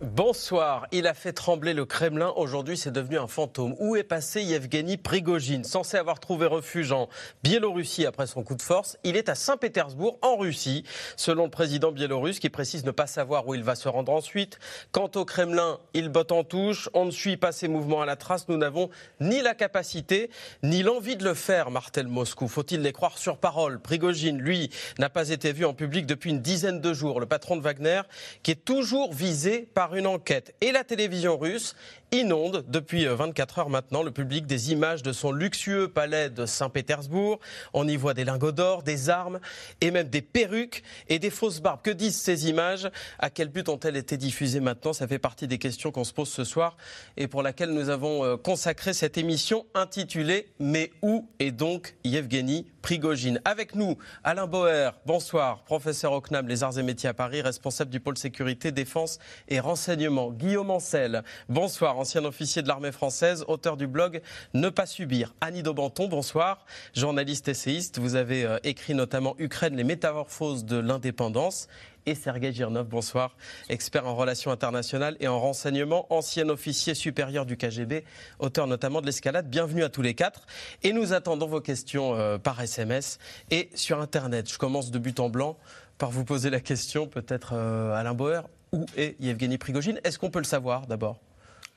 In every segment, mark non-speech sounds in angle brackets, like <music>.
Bonsoir. Il a fait trembler le Kremlin. Aujourd'hui, c'est devenu un fantôme. Où est passé Yevgeny Prigogine? Censé avoir trouvé refuge en Biélorussie après son coup de force, il est à Saint-Pétersbourg, en Russie, selon le président biélorusse qui précise ne pas savoir où il va se rendre ensuite. Quant au Kremlin, il botte en touche. On ne suit pas ses mouvements à la trace. Nous n'avons ni la capacité, ni l'envie de le faire, martèle Moscou. Faut-il les croire sur parole? Prigogine, lui, n'a pas été vu en public depuis une dizaine de jours. Le patron de Wagner, qui est toujours visé par une enquête. Et la télévision russe inonde depuis 24 heures maintenant le public des images de son luxueux palais de Saint-Pétersbourg. On y voit des lingots d'or, des armes et même des perruques et des fausses barbes. Que disent ces images? À quel but ont-elles été diffusées maintenant? Ça fait partie des questions qu'on se pose ce soir et pour laquelle nous avons euh, consacré cette émission intitulée Mais où est donc Yevgeny Prigogine? Avec nous, Alain Boer, bonsoir, professeur au CNAM, les arts et métiers à Paris, responsable du pôle sécurité, défense et renseignement. Guillaume Ancel, bonsoir ancien officier de l'armée française, auteur du blog Ne pas subir. Annie Daubenton, bonsoir, journaliste essayiste. Vous avez euh, écrit notamment Ukraine, les métamorphoses de l'indépendance et Sergei Girnov, bonsoir, expert en relations internationales et en renseignement, ancien officier supérieur du KGB, auteur notamment de l'escalade. Bienvenue à tous les quatre. Et nous attendons vos questions euh, par SMS et sur Internet. Je commence de but en blanc par vous poser la question, peut-être euh, Alain Bauer, où est Yevgeny Prigogine Est-ce qu'on peut le savoir d'abord?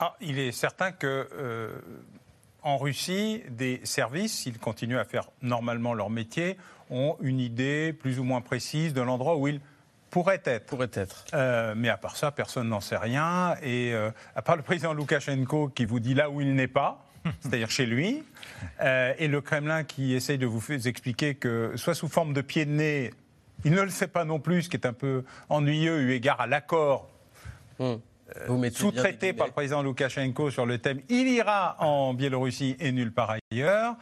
Ah, il est certain que euh, en Russie, des services, s'ils continuent à faire normalement leur métier, ont une idée plus ou moins précise de l'endroit où ils pourraient être. Pourrait être. Euh, mais à part ça, personne n'en sait rien. Et euh, à part le président Loukachenko qui vous dit là où il n'est pas, <laughs> c'est-à-dire chez lui, et le Kremlin qui essaye de vous expliquer que, soit sous forme de pied de nez, il ne le sait pas non plus, ce qui est un peu ennuyeux eu égard à l'accord. Hmm sous-traité par le président Loukachenko sur le thème il ira en Biélorussie et nulle part ailleurs.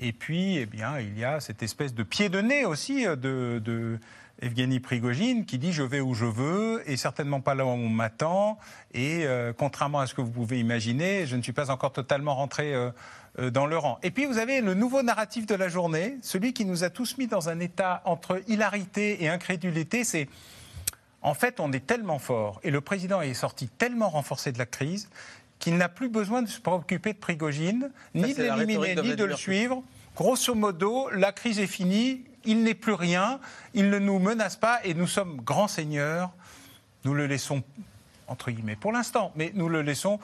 Et puis, eh bien, il y a cette espèce de pied de nez aussi euh, de, de Evgeny Prigogine qui dit je vais où je veux et certainement pas là où on m'attend. Et euh, contrairement à ce que vous pouvez imaginer, je ne suis pas encore totalement rentré euh, dans le rang. Et puis vous avez le nouveau narratif de la journée, celui qui nous a tous mis dans un état entre hilarité et incrédulité. C'est en fait, on est tellement fort et le président est sorti tellement renforcé de la crise qu'il n'a plus besoin de se préoccuper de Prigogine, ni de l'éliminer, ni de le suivre. Grosso modo, la crise est finie, il n'est plus rien, il ne nous menace pas et nous sommes grands seigneurs. Nous le laissons, entre guillemets, pour l'instant, mais nous le laissons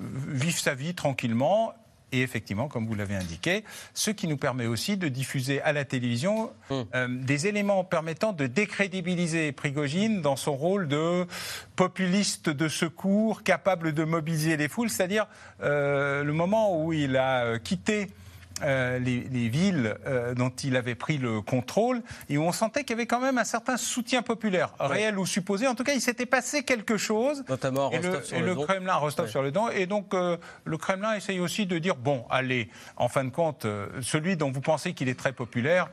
vivre sa vie tranquillement et effectivement, comme vous l'avez indiqué, ce qui nous permet aussi de diffuser à la télévision hum. euh, des éléments permettant de décrédibiliser Prigogine dans son rôle de populiste de secours, capable de mobiliser les foules, c'est-à-dire euh, le moment où il a euh, quitté euh, les, villes euh, dont il avait pris le contrôle et où on sentait qu'il y avait quand même un certain soutien populaire, réel ou supposé. En tout cas, il s'était passé quelque chose. Notamment et le, sur le, Kremlin, Rostov sur le don. Et donc, euh, le Kremlin essaye aussi de dire bon, allez, en fin de compte, celui dont vous pensez qu'il est très populaire,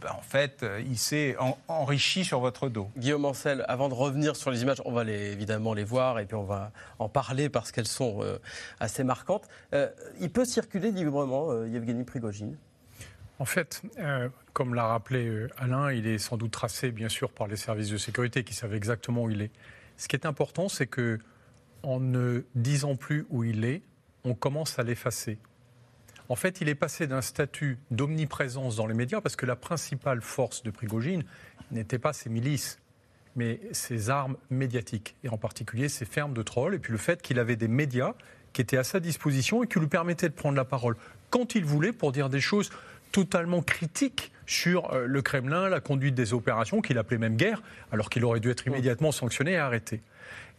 ben, en fait, euh, il s'est enrichi sur votre dos. Guillaume Ancel, avant de revenir sur les images, on va évidemment les voir et puis on va en parler parce qu'elles sont euh, assez marquantes. Euh, il peut circuler librement, Yevgeny Prigogine? En fait, comme l'a rappelé Alain, il est sans doute tracé, bien sûr, par les services de sécurité qui savent exactement où il est. Ce qui est important, c'est que, en ne disant plus où il est, on commence à l'effacer. En fait, il est passé d'un statut d'omniprésence dans les médias, parce que la principale force de Prigogine n'était pas ses milices, mais ses armes médiatiques, et en particulier ses fermes de trolls, et puis le fait qu'il avait des médias qui étaient à sa disposition et qui lui permettaient de prendre la parole quand il voulait pour dire des choses totalement critiques sur euh, le Kremlin, la conduite des opérations, qu'il appelait même guerre, alors qu'il aurait dû être immédiatement sanctionné et arrêté.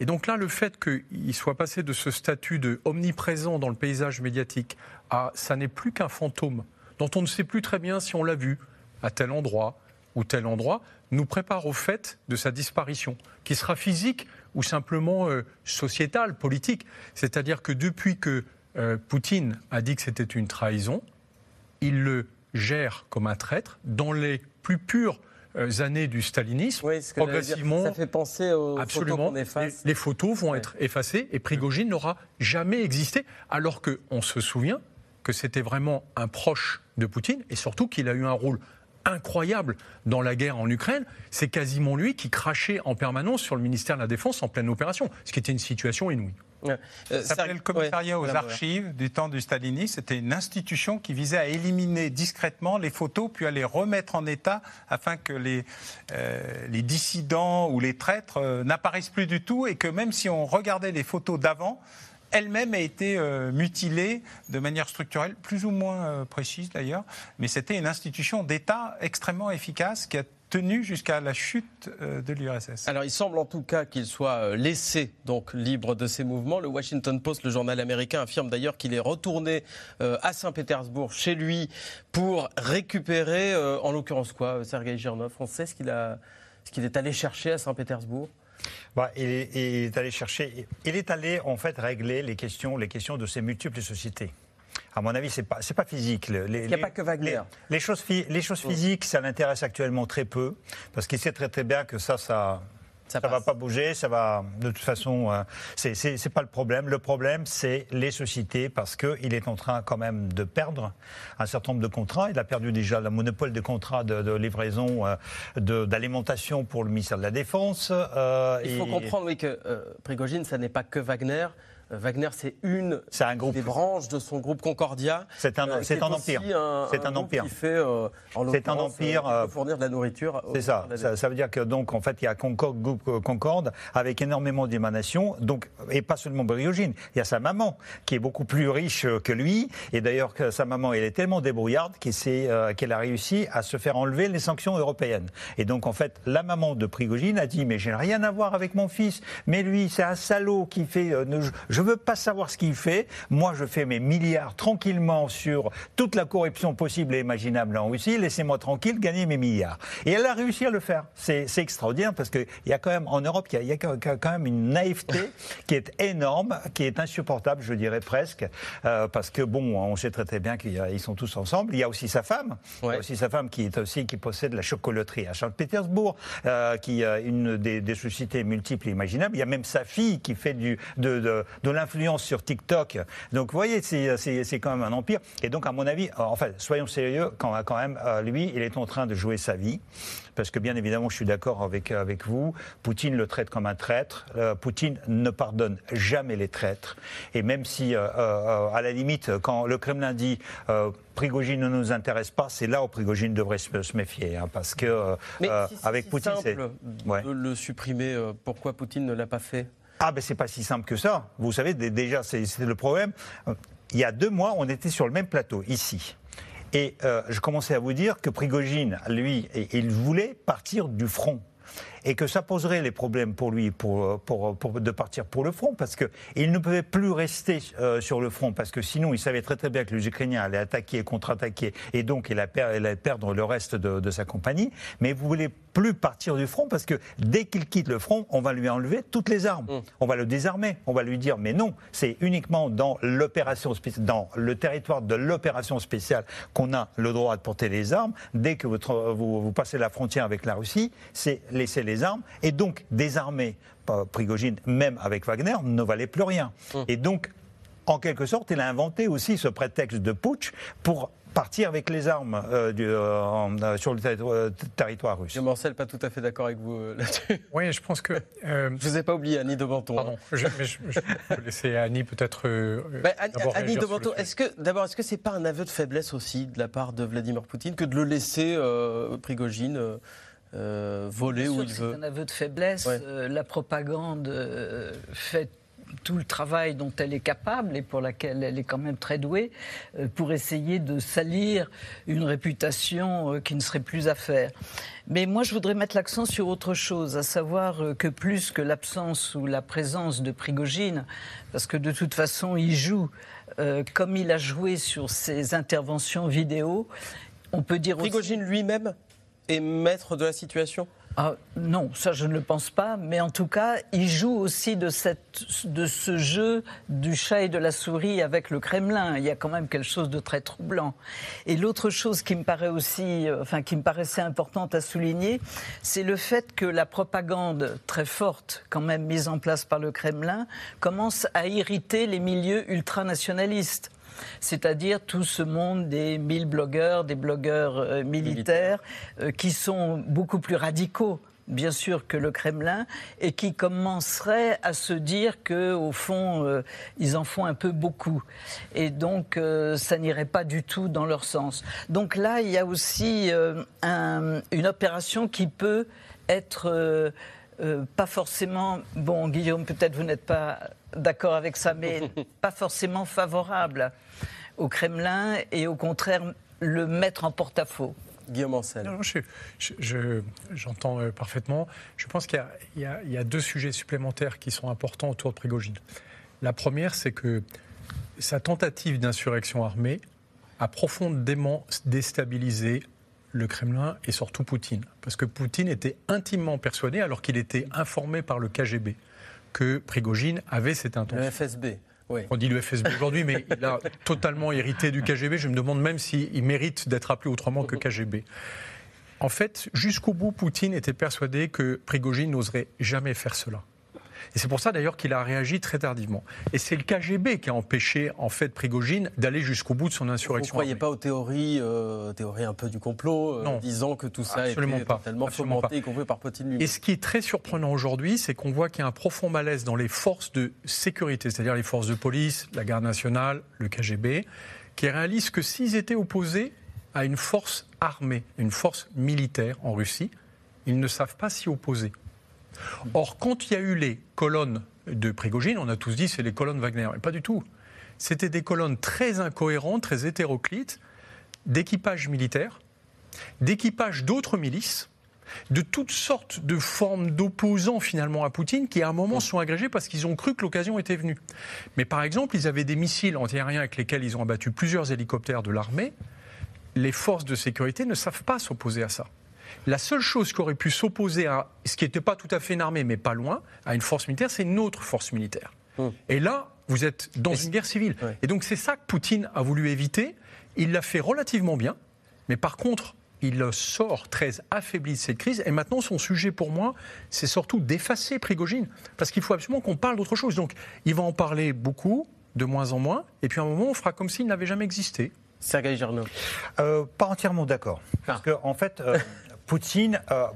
Et donc là, le fait qu'il soit passé de ce statut de omniprésent dans le paysage médiatique à ça n'est plus qu'un fantôme dont on ne sait plus très bien si on l'a vu à tel endroit ou tel endroit, nous prépare au fait de sa disparition, qui sera physique ou simplement euh, sociétale, politique. C'est-à-dire que depuis que euh, Poutine a dit que c'était une trahison, il le gère comme un traître dans les plus pures euh, années du stalinisme, Oui, ce que progressivement, ça fait penser aux absolument, photos qu'on les, les photos vont Ouais. être effacées et Prigogine n'aura jamais existé, alors qu'on se souvient que c'était vraiment un proche de Poutine et surtout qu'il a eu un rôle incroyable dans la guerre en Ukraine. C'est quasiment lui qui crachait en permanence sur le ministère de la Défense en pleine opération, ce qui était une situation inouïe. Ouais. Euh, Ça s'appelait Serge- le commissariat ouais, aux archives du temps du stalinisme. C'était une institution qui visait à éliminer discrètement les photos, puis à les remettre en état afin que les, euh, les dissidents ou les traîtres euh, n'apparaissent plus du tout et que même si on regardait les photos d'avant, elle-même a été euh, mutilée de manière structurelle, plus ou moins euh, précise d'ailleurs, mais c'était une institution d'État extrêmement efficace qui a tenu jusqu'à la chute euh, de l'URSS. Alors, il semble en tout cas qu'il soit euh, laissé donc libre de ses mouvements. Le Washington Post, le journal américain, affirme d'ailleurs qu'il est retourné euh, à Saint-Pétersbourg, chez lui, pour récupérer, euh, en l'occurrence quoi, Sergei Girnov On sait ce qu'il a, ce qu'il est allé chercher à Saint-Pétersbourg? Bah, il, est, il est allé chercher, il est allé en fait régler les questions, les questions de ces multiples sociétés. À mon avis, c'est pas, c'est pas physique. Les, Il n'y a les- pas que Wagner. Les, les choses, les choses physiques, ça l'intéresse actuellement très peu, parce qu'il sait très très bien que ça, ça, Ça ça, va pas bouger, ça va. De toute façon, euh, c'est c'est pas le problème. Le problème, c'est les sociétés, parce que il est en train quand même de perdre un certain nombre de contrats. Il a perdu déjà le monopole des contrats de, de livraison euh, d'alimentation pour le ministère de la Défense. euh, Il faut et- comprendre, oui, que euh, Prigogine, ça n'est pas que Wagner. Wagner, c'est une C'est un groupe. des branches de son groupe Concordia. C'est un- euh, c'est est un empire. C'est un empire. Qui fait, euh, en C'est un empire, euh, euh, fournir de la nourriture. C'est ça. ça. ça veut dire que donc en fait il y a Concorde, groupe euh, Concorde avec énormément d'émanations, donc et pas seulement Briogine. Il y a sa maman qui est beaucoup plus riche euh, que lui, et d'ailleurs sa maman elle est tellement débrouillarde qu'elle a réussi à se faire enlever les sanctions européennes. Et donc en fait la maman de Prigogine a dit mais j'ai rien à voir avec mon fils, mais lui c'est un salaud qui fait, ne- je veux pas savoir ce qu'il fait. Moi je fais mes milliards tranquillement sur toute la corruption possible et imaginable en Russie. Laissez-moi tranquille gagner mes milliards. Et elle a réussi à le faire. C'est extraordinaire parce qu'il y a quand même en Europe, il y a, il y a quand même une naïveté <laughs> qui est énorme, qui est insupportable, je dirais presque, euh, parce que bon, on sait très très bien qu'ils sont tous ensemble. Il y a aussi sa femme, il y a aussi sa femme qui est aussi qui possède la chocolaterie à Saint-Pétersbourg, euh, qui a une des, des sociétés multiples et imaginables. Il y a même sa fille qui fait du, de, de, de l'influence sur TikTok. Donc vous voyez, c'est- c'est quand même un empire. Et donc à mon avis, euh, enfin, soyons sérieux, quand, quand même, euh, lui, il est en train de jouer sa vie. Parce que bien évidemment, je suis d'accord avec, avec vous, Poutine le traite comme un traître. Euh, Poutine ne pardonne jamais les traîtres. Et même si, euh, euh, à la limite, quand le Kremlin dit euh, Prigogine ne nous intéresse pas, c'est là où Prigogine devrait se, se méfier. hein, parce que euh, Mais euh, si c'est avec si Poutine, c'est. simple Ouais. le supprimer, euh, pourquoi Poutine ne l'a pas fait? Ah, ben c'est pas si simple que ça. Vous savez, dé- déjà, c'est le problème. Il y a deux mois, on était sur le même plateau, ici. Et euh, je commençais à vous dire que Prigogine, lui, il voulait partir du front. Et que ça poserait les problèmes pour lui pour, pour, pour- de partir pour le front, parce qu'il ne pouvait plus rester euh, sur le front, parce que sinon il savait très très bien que les Ukrainiens allaient attaquer et contre-attaquer, et donc il allait, perdre le reste de, de sa compagnie. Mais vous voulez plus partir du front, parce que dès qu'il quitte le front, on va lui enlever toutes les armes. On va le désarmer. On va lui dire, mais non, c'est uniquement dans l'opération dans le territoire de l'opération spéciale qu'on a le droit de porter les armes. Dès que vous passez la frontière avec la Russie, c'est laisser les armes. Et donc, désarmer Prigogine, même avec Wagner, ne valait plus rien. Et donc, en quelque sorte, il a inventé aussi ce prétexte de putsch pour partir avec les armes euh, du- euh, en- euh, sur le terri- territoire russe. Je Morcel, pas tout à fait d'accord avec vous euh, là-dessus. <laughs> Oui, je pense que. euh, Je vous ai pas oublié, Annie de Menton. pardon, je, mais je- je peux laisser Annie peut-être. euh, Bah, Annie, de sujet. est-ce que d'abord, est-ce que c'est pas un aveu de faiblesse aussi de la part de Vladimir Poutine que de le laisser euh, Prigogine euh, voler où il c'est veut un aveu de faiblesse. Ouais. Euh, la propagande euh, fait tout le travail dont elle est capable et pour laquelle elle est quand même très douée pour essayer de salir une réputation qui ne serait plus à faire. Mais moi, je voudrais mettre l'accent sur autre chose, à savoir que plus que l'absence ou la présence de Prigogine, parce que de toute façon, il joue comme il a joué sur ses interventions vidéo, on peut dire aussi... Prigogine lui-même? Est maître de la situation? Ah, non, ça je ne le pense pas, mais en tout cas, il joue aussi de, cette, de ce jeu du chat et de la souris avec le Kremlin. Il y a quand même quelque chose de très troublant. Et l'autre chose qui me paraît aussi, euh, enfin qui me paraissait importante à souligner, c'est le fait que la propagande très forte, quand même mise en place par le Kremlin, commence à irriter les milieux ultranationalistes c'est-à-dire tout ce monde des mille blogueurs, des blogueurs euh, militaires, euh, qui sont beaucoup plus radicaux bien sûr que le Kremlin et qui commenceraient à se dire que au fond euh, ils en font un peu beaucoup et donc ça n'irait pas du tout dans leur sens. Donc là il y a aussi une opération qui peut être pas forcément bon Guillaume peut-être vous n'êtes pas d'accord avec ça mais <laughs> pas forcément favorable au Kremlin et au contraire le mettre en porte-à-faux Guillaume Ancel. J'entends euh, parfaitement. Je pense qu'il y, y, a deux sujets supplémentaires qui sont importants autour de Prigogine. La première, c'est que sa tentative d'insurrection armée a profondément déstabilisé le Kremlin et surtout Poutine. Parce que Poutine était intimement persuadé, alors qu'il était informé par le KGB, que Prigogine avait cette intention. Le FSB. On dit le FSB aujourd'hui, mais il a <laughs> totalement hérité du KGB. Je me demande même s'il mérite d'être appelé autrement que KGB. En fait, jusqu'au bout, Poutine était persuadé que Prigogine n'oserait jamais faire cela. Et c'est pour ça d'ailleurs qu'il a réagi très tardivement. Et c'est le KGB qui a empêché en fait Prigogine d'aller jusqu'au bout de son insurrection. Vous ne croyez pas aux théories, euh, théories un peu du complot, euh, disant que tout ça absolument pas, totalement fomenté, y compris par Poutine lui-même Et ce qui est très surprenant aujourd'hui, c'est qu'on voit qu'il y a un profond malaise dans les forces de sécurité, c'est-à-dire les forces de police, la garde nationale, le KGB, qui réalisent que s'ils étaient opposés à une force armée, une force militaire en Russie, ils ne savent pas s'y opposer. Or, quand il y a eu les colonnes de Prigogine, on a tous dit c'est les colonnes Wagner. Mais pas du tout. C'était des colonnes très incohérentes, très hétéroclites, d'équipage militaire, d'équipage d'autres milices, de toutes sortes de formes d'opposants finalement à Poutine qui à un moment sont agrégés parce qu'ils ont cru que l'occasion était venue. Mais par exemple, ils avaient des missiles antiaériens avec lesquels ils ont abattu plusieurs hélicoptères de l'armée. Les forces de sécurité ne savent pas s'opposer à ça. La seule chose qui aurait pu s'opposer à ce qui n'était pas tout à fait une armée, mais pas loin, à une force militaire, c'est une autre force militaire. Hum. Et là, vous êtes dans une guerre civile. Et donc c'est ça que Poutine a voulu éviter. Il l'a fait relativement bien, mais par contre, il sort très affaibli de cette crise. Et maintenant, son sujet pour moi, c'est surtout d'effacer Prigogine. Parce qu'il faut absolument qu'on parle d'autre chose. Donc, il va en parler beaucoup, de moins en moins. Et puis, à un moment, on fera comme s'il n'avait jamais existé. Sergei. Euh, pas entièrement d'accord. Parce ah. qu'en en fait, euh, <laughs> Poutine, euh,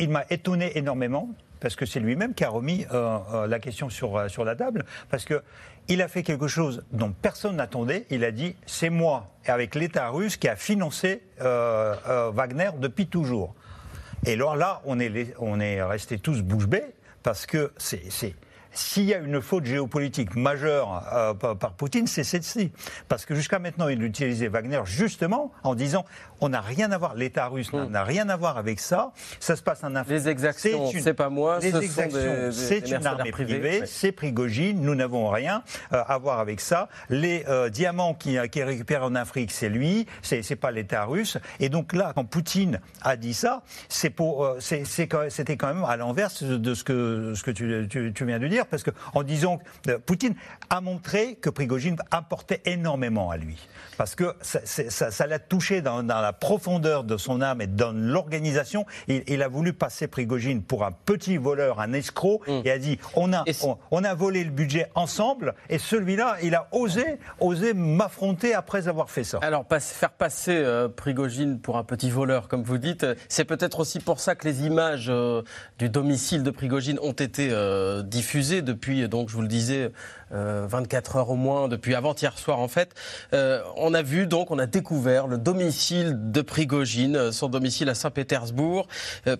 il m'a étonné énormément parce que c'est lui-même qui a remis euh, euh, la question sur, la table, parce qu'il a fait quelque chose dont personne n'attendait. Il a dit c'est moi, avec l'État russe, qui a financé Wagner depuis toujours. Et alors là, on est, on est restés tous bouche bée, parce que c'est s'il y a une faute géopolitique majeure euh, par, Poutine, c'est celle-ci. Parce que jusqu'à maintenant, il utilisait Wagner justement en disant on n'a rien à voir, l'État russe n'a hmm. rien à voir avec ça. Ça se passe en Afrique. Les exactions, c'est pas moi, les exactions, c'est une armée privée, c'est Prigogine, nous n'avons rien euh, à voir avec ça. Les euh, diamants qui, qui récupérés en Afrique, c'est lui, c'est pas l'État russe. Et donc là, quand Poutine a dit ça, c'était quand même à l'inverse de ce que, ce que tu, tu viens de dire parce qu'en disant que euh, Poutine a montré que Prigogine apportait énormément à lui. Parce que ça l'a touché dans, la profondeur de son âme et dans l'organisation. Il, a voulu passer Prigogine pour un petit voleur, un escroc, mm. et a dit on a, on, a volé le budget ensemble, et celui-là, il a osé, osé m'affronter après avoir fait ça. Alors, faire passer euh, Prigogine pour un petit voleur, comme vous dites, c'est peut-être aussi pour ça que les images euh, du domicile de Prigogine ont été diffusées depuis, donc je vous le disais, 24 euh, heures au moins, depuis avant-hier soir en fait. Euh, on a vu donc, on a découvert le domicile de Prigogine, son domicile à Saint-Pétersbourg. Euh,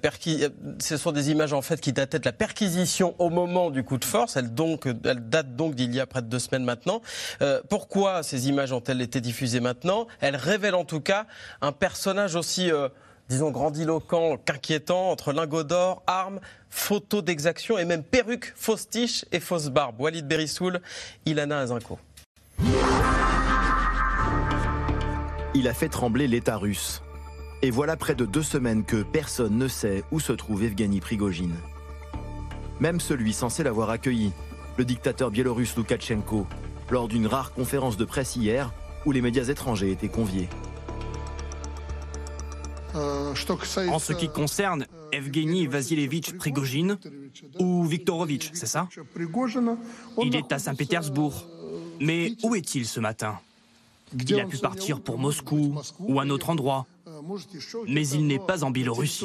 ce sont des images en fait qui dataient de la perquisition au moment du coup de force. Elles, donc, elles datent donc d'il y a près de deux semaines maintenant. pourquoi ces images ont-elles été diffusées maintenant? Elles révèlent en tout cas un personnage aussi disons, grandiloquent qu'inquiétant, entre lingots d'or, armes, photos d'exaction et même perruques, fausses tiches et fausses barbes. Walid Berissoul, Ilana Azinko. Il a fait trembler l'État russe. Et voilà près de deux semaines que personne ne sait où se trouve Evgeny Prigogine. Même celui censé l'avoir accueilli, le dictateur biélorusse Loukachenko, lors d'une rare conférence de presse hier où les médias étrangers étaient conviés. En ce qui concerne Evgeny Vasilevitch Prigogine, ou Viktorovitch, c'est ça? Il est à Saint-Pétersbourg. Mais où est-il ce matin? Il a pu partir pour Moscou ou un autre endroit. Mais il n'est pas en Biélorussie.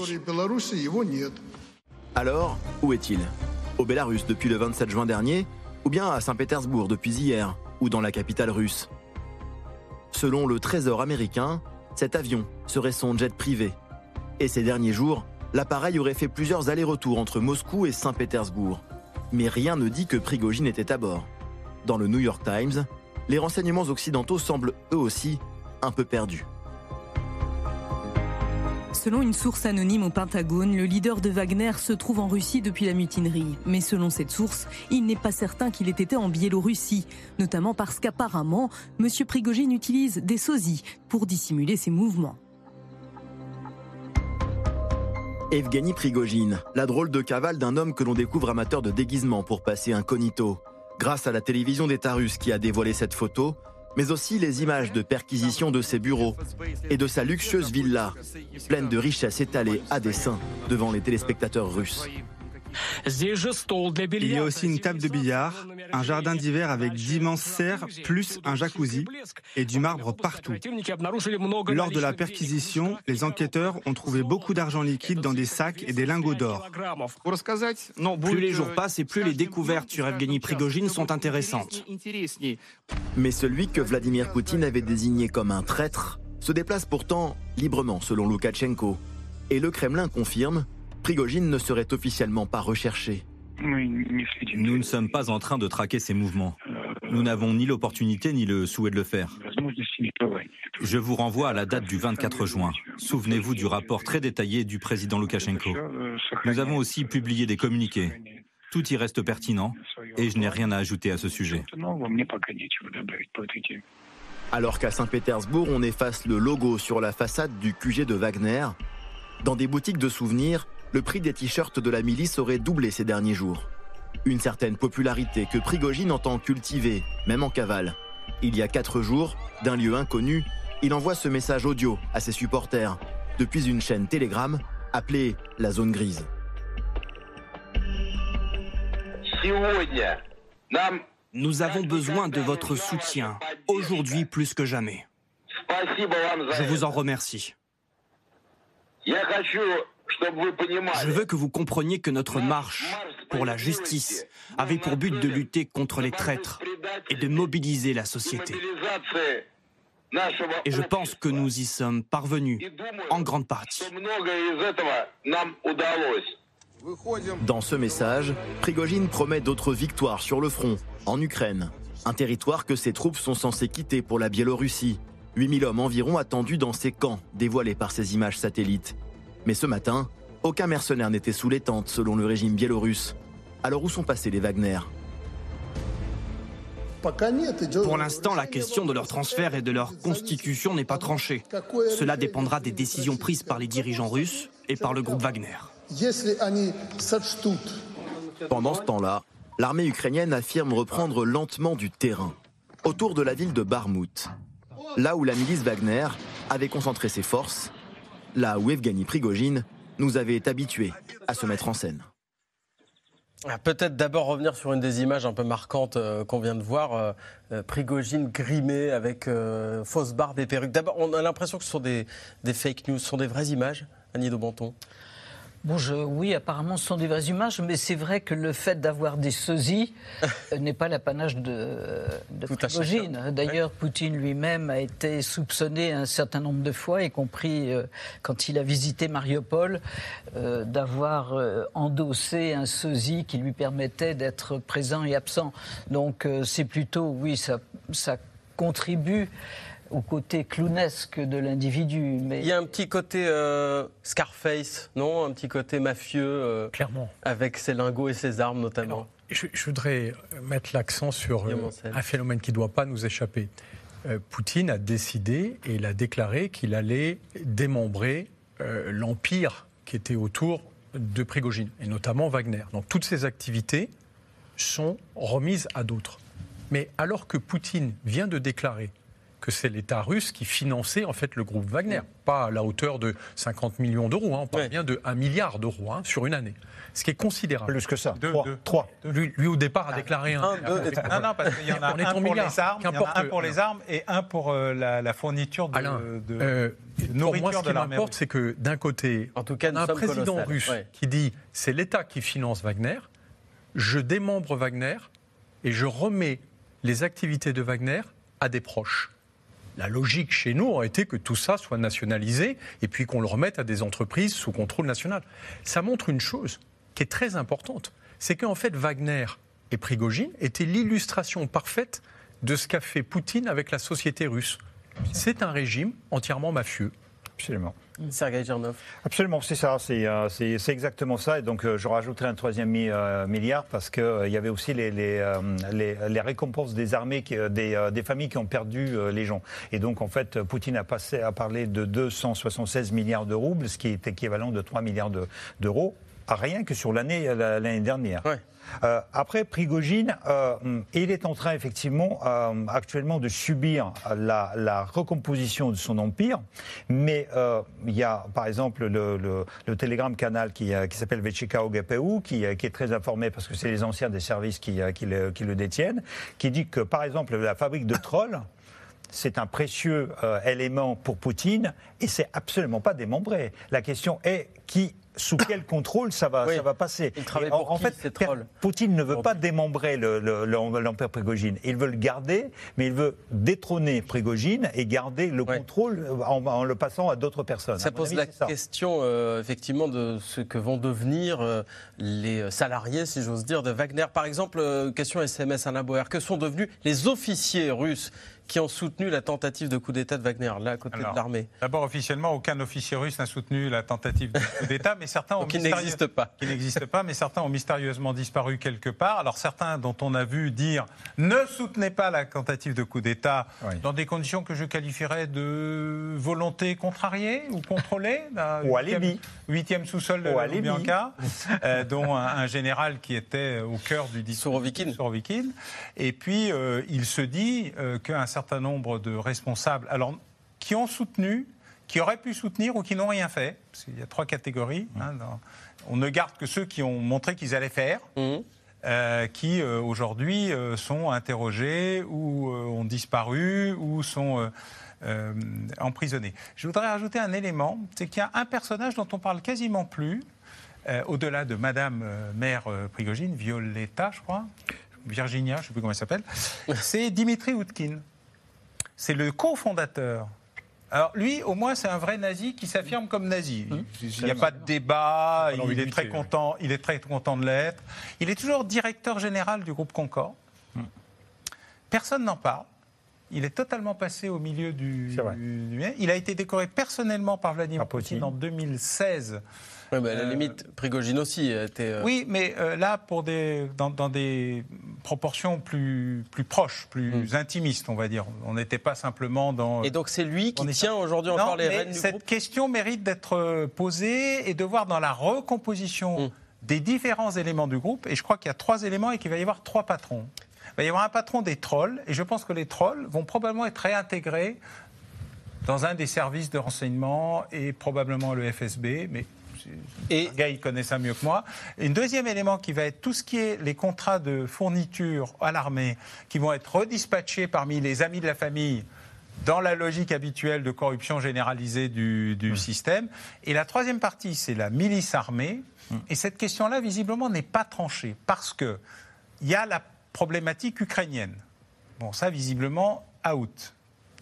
Alors, où est-il? Au Bélarus depuis le 27 juin dernier Ou bien à Saint-Pétersbourg depuis hier Ou dans la capitale russe? Selon le Trésor américain, cet avion serait son jet privé. Et ces derniers jours, l'appareil aurait fait plusieurs allers-retours entre Moscou et Saint-Pétersbourg. Mais rien ne dit que Prigogine était à bord. Dans le New York Times, les renseignements occidentaux semblent eux aussi un peu perdus. Selon une source anonyme au Pentagone, le leader de Wagner se trouve en Russie depuis la mutinerie. Mais selon cette source, il n'est pas certain qu'il ait été en Biélorussie, notamment parce qu'apparemment, M. Prigogine utilise des sosies pour dissimuler ses mouvements. Evgeny Prigogine, la drôle de cavale d'un homme que l'on découvre amateur de déguisement pour passer incognito. Grâce à la télévision d'État russe qui a dévoilé cette photo, mais aussi les images de perquisition de ses bureaux et de sa luxueuse villa, pleine de richesses étalées à dessein devant les téléspectateurs russes. Il y a aussi une table de billard, un jardin d'hiver avec d'immenses serres, plus un jacuzzi et du marbre partout. Lors de la perquisition, les enquêteurs ont trouvé beaucoup d'argent liquide dans des sacs et des lingots d'or. Plus les jours passent et plus les découvertes sur Evgeny Prigogine sont intéressantes. Mais celui que Vladimir Poutine avait désigné comme un traître se déplace pourtant librement selon Loukachenko. Et le Kremlin confirme Prigogine ne serait officiellement pas recherché. Nous ne sommes pas en train de traquer ses mouvements. Nous n'avons ni l'opportunité ni le souhait de le faire. Je vous renvoie à la date du 24 juin. Souvenez-vous du rapport très détaillé du président Loukachenko. Nous avons aussi publié des communiqués. Tout y reste pertinent et je n'ai rien à ajouter à ce sujet. Alors qu'à Saint-Pétersbourg, on efface le logo sur la façade du QG de Wagner, dans des boutiques de souvenirs, le prix des t-shirts de la milice aurait doublé ces derniers jours. Une certaine popularité que Prigogine entend cultiver, même en cavale. Il y a quatre jours, d'un lieu inconnu, il envoie ce message audio à ses supporters, depuis une chaîne Telegram appelée la Zone Grise. Nous avons besoin de votre soutien, aujourd'hui plus que jamais. Je vous en remercie. Je veux que vous compreniez que notre marche pour la justice avait pour but de lutter contre les traîtres et de mobiliser la société. Et je pense que nous y sommes parvenus en grande partie. Dans ce message, Prigogine promet d'autres victoires sur le front, en Ukraine, un territoire que ses troupes sont censées quitter pour la Biélorussie. 8000 hommes environ attendus dans ces camps, dévoilés par ces images satellites. Mais ce matin, aucun mercenaire n'était sous les tentes selon le régime biélorusse. Alors où sont passés les Wagner? Pour l'instant, la question de leur transfert et de leur constitution n'est pas tranchée. Cela dépendra des décisions prises par les dirigeants russes et par le groupe Wagner. Pendant ce temps-là, l'armée ukrainienne affirme reprendre lentement du terrain, autour de la ville de Barmout, là où la milice Wagner avait concentré ses forces là où Evgeny Prigogine nous avait habitués à se mettre en scène. Ah, peut-être d'abord revenir sur une des images un peu marquantes euh, qu'on vient de voir. Euh, euh, Prigogine grimé avec fausse barbe et perruque. D'abord, on a l'impression que ce sont des, fake news, ce sont des vraies images, Annie de Oui, apparemment, ce sont des vraies images, mais c'est vrai que le fait d'avoir des sosies <laughs> euh, n'est pas l'apanage de, de Prigogine. D'ailleurs, Poutine lui-même a été soupçonné un certain nombre de fois, y compris euh, quand il a visité Mariupol, euh, d'avoir endossé un sosie qui lui permettait d'être présent et absent. Donc, c'est plutôt, oui, ça, ça contribue au côté clownesque de l'individu. Mais... Il y a un petit côté euh, Scarface, non? Un petit côté mafieux. Euh, Clairement. Avec ses lingots et ses armes notamment. je, voudrais mettre l'accent sur euh, un phénomène qui ne doit pas nous échapper. euh, Poutine a décidé et il a déclaré qu'il allait démembrer euh, l'empire qui était autour de Prigogine, et notamment Wagner. Donc toutes ces activités sont remises à d'autres. Mais alors que Poutine vient de déclarer que c'est l'État russe qui finançait en fait le groupe Wagner, pas à la hauteur de 50 millions d'euros, hein, on parle bien de 1 milliard d'euros hein, sur une année, ce qui est considérable. Plus que ça, Deux, 3. deux. Lui, lui, au départ a déclaré un. Un, deux, <laughs> Non, non, parce qu'il y en a On un pour les armes, il y en a un pour les armes et un pour euh, la, la fourniture de, Alain, de- euh, de pour nourriture moi, ce qui m'importe, c'est que d'un côté, En tout cas, un président russe Ouais. qui dit c'est l'État qui finance Wagner, je démembre Wagner et je remets les activités de Wagner à des proches. La logique chez nous aurait été que tout ça soit nationalisé et puis qu'on le remette à des entreprises sous contrôle national. Ça montre une chose qui est très importante, c'est qu'en fait Wagner et Prigogine étaient l'illustration parfaite de ce qu'a fait Poutine avec la société russe. C'est un régime entièrement mafieux. Absolument. Gernov. Absolument, c'est ça, c'est euh, c'est- exactement ça. Et donc, euh, je rajouterai un troisième euh, milliard parce qu'il il y avait aussi les, récompenses des armées, des, familles qui ont perdu les gens. Et donc, en fait, Poutine a, passé, a parlé de 276 milliards de roubles, ce qui est équivalent de 3 milliards de- d'euros, rien que sur l'année la- l'année dernière. Ouais. Euh, après, Prigogine, euh, il est en train effectivement euh, actuellement de subir la, la recomposition de son empire, mais euh, il y a par exemple le, le, le Telegram canal qui, euh, qui s'appelle Vechika Ogapeu, qui, euh, qui est très informé parce que c'est les anciens des services qui, euh, qui, le, détiennent, qui dit que par exemple la fabrique de trolls, c'est un précieux euh, élément pour Poutine et c'est absolument pas démembré. La question est qui sous <coughs> quel contrôle ça va, Oui. ça va passer Et en, pour en qui, fait, Poutine ne veut pas démembrer le- le- le- l'empire Prigogine. Il veut le garder, mais il veut détrôner Prigogine et garder le contrôle en, en le passant à d'autres personnes. Ça À pose avis, la question, euh, effectivement, de ce que vont devenir euh, les salariés, si j'ose dire, de Wagner. Par exemple, euh, question SMS Alain Boer, que sont devenus les officiers russes qui ont soutenu la tentative de coup d'État de Wagner, là, à côté Alors, de l'armée D'abord, officiellement, aucun officier russe n'a soutenu la tentative de coup d'État, mais certains ont <laughs> mystérieux- n'existe pas. qui n'existe pas, mais certains ont mystérieusement disparu quelque part. Alors certains dont on a vu dire ne soutenez pas la tentative de coup d'État Oui. dans des conditions que je qualifierais de volonté contrariée ou contrôlée. Ou huitième- alibi. Huitième sous-sol de Ou la alibi. Lubyanka, euh, dont un, un général qui était au cœur du discours Sourovikine. Sourovikine. Et puis euh, il se dit euh, qu'un certain nombre de responsables, alors qui ont soutenu, qui auraient pu soutenir ou qui n'ont rien fait, parce qu'il y a trois catégories. hein, dans- on ne garde que ceux qui ont montré qu'ils allaient faire. Mhm. euh, qui euh, aujourd'hui euh, sont interrogés ou ont disparu ou sont emprisonnés. Je voudrais rajouter un élément, c'est qu'il y a un personnage dont on parle quasiment plus, au-delà de Madame Mère Prigogine, Violetta, je crois, Virginia, je ne sais plus comment elle s'appelle, <laughs> c'est Dimitri Outkin. C'est le cofondateur. Alors lui, au moins, c'est un vrai nazi qui s'affirme comme nazi. Il n'y a pas de débat, il est très content, il est très content de l'être. Il est toujours directeur général du groupe Concorde. Personne n'en parle. Il est totalement passé au milieu du, du- Il a été décoré personnellement par Vladimir Par Poutine. Poutine en 2016. Ouais, mais à la Euh, limite, Prigogine aussi était. euh, Oui, mais euh, là, pour des, dans, dans des proportions plus, plus proches, plus intimistes, on va dire. On n'était pas simplement dans. Mm. Et donc c'est lui qui tient aujourd'hui encore les rênes du cette groupe question mérite d'être euh, posée et de voir dans la recomposition Mm. des différents éléments du groupe. Et je crois qu'il y a trois éléments et qu'il va y avoir trois patrons. Il va y avoir un patron des trolls, et je pense que les trolls vont probablement être réintégrés dans un des services de renseignement et probablement le FSB, mais Et- gars, il connaît ça mieux que moi. Une deuxième élément qui va être tout ce qui est les contrats de fourniture à l'armée, qui vont être redispatchés parmi les amis de la famille dans la logique habituelle de corruption généralisée du, du système. Et la troisième partie, c'est la milice armée. Et cette question-là, visiblement, n'est pas tranchée parce que il y a la problématique ukrainienne. Bon, ça, visiblement, out.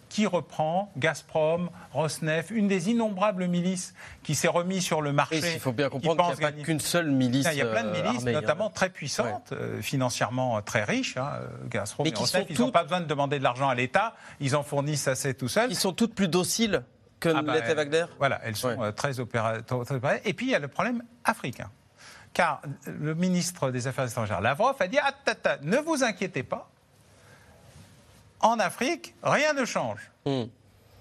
Qui reprend Gazprom, Rosneft, une des innombrables milices qui s'est remise sur le marché. Et il faut bien comprendre qu'il n'y a pas qu'une seule milice. il y a plein de euh, milices, armée, hein. notamment très puissantes, euh, financièrement euh, très riches. Hein, euh, Gazprom Mais et qui Rosneft, ils n'ont toutes- pas besoin de demander de l'argent à l'État, ils en fournissent assez tout seuls. Ils sont toutes plus dociles que Ah bah, l'était Wagner Voilà, elles sont Ouais. euh, très opérationnelles. Et puis il y a le problème africain. Car le ministre des Affaires étrangères, Lavrov, a dit ah, ta, ta, ne vous inquiétez pas, En Afrique, rien ne change. Hmm.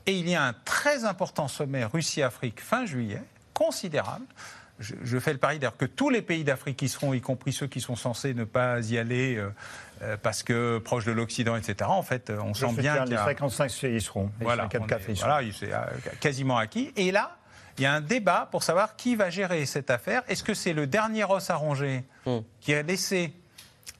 Et il y a un très important sommet Russie-Afrique fin juillet, considérable. Je, fais le pari d'ailleurs que tous les pays d'Afrique y seront, y compris ceux qui sont censés ne pas y aller euh, euh, parce que proches de l'Occident, etc. En fait, on sent bien qu'il y a... Les 55 y seront. voilà, voilà c'est euh, quasiment acquis. Et là, il y a un débat pour savoir qui va gérer cette affaire. Est-ce que c'est le dernier os à ronger hmm. qui a laissé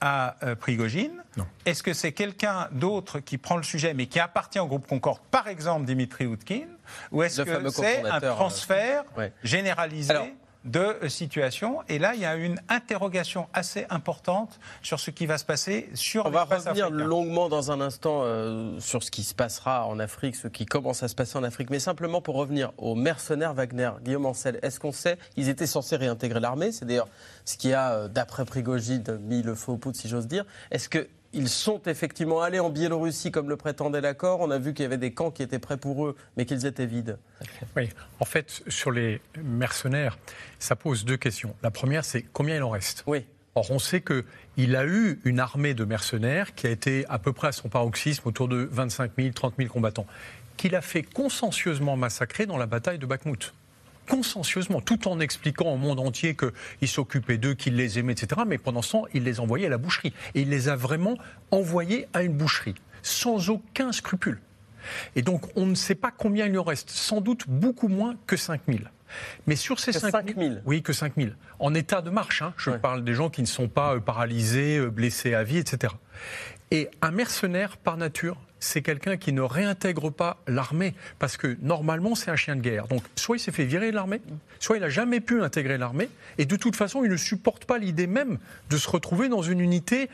à euh, Prigogine. Est-ce que c'est quelqu'un d'autre qui prend le sujet mais qui appartient au groupe Concorde, par exemple Dimitri Outkin Ou est-ce que c'est un transfert généralisé de situation. Et là, il y a une interrogation assez importante sur ce qui va se passer sur On va revenir longuement dans un instant euh, sur ce qui se passera en Afrique, ce qui commence à se passer en Afrique. Mais simplement pour revenir aux mercenaires Wagner, Guillaume Ancel, est-ce qu'on sait, ils étaient censés réintégrer l'armée, c'est d'ailleurs ce qui a, euh, d'après Prigogine, mis le faux au poudre, si j'ose dire. Est-ce que ils sont effectivement allés en Biélorussie comme le prétendait l'accord. On a vu qu'il y avait des camps qui étaient prêts pour eux, mais qu'ils étaient vides. Oui, en fait, sur les mercenaires, ça pose deux questions. La première, c'est combien il en reste? Oui. Or, on sait qu'il a eu une armée de mercenaires qui a été à peu près à son paroxysme, autour de 25 000, 30 000 combattants, qu'il a fait consensueusement massacrer dans la bataille de Bakhmut consensueusement, tout en expliquant au monde entier qu'il s'occupait d'eux, qu'il les aimait, etc. Mais pendant ce temps, il les envoyait à la boucherie. Et il les a vraiment envoyés à une boucherie, sans aucun scrupule. Et donc, on ne sait pas combien il en reste. Sans doute beaucoup moins que 5000. Mais sur ces 5 000, Oui, que 5 000. En état de marche, hein. je parle des gens qui ne sont pas euh, paralysés, euh, blessés à vie, etc. Et un mercenaire, par nature, c'est quelqu'un qui ne réintègre pas l'armée, parce que normalement c'est un chien de guerre. Donc soit il s'est fait virer de l'armée, soit il n'a jamais pu intégrer l'armée, et de toute façon il ne supporte pas l'idée même de se retrouver dans une unité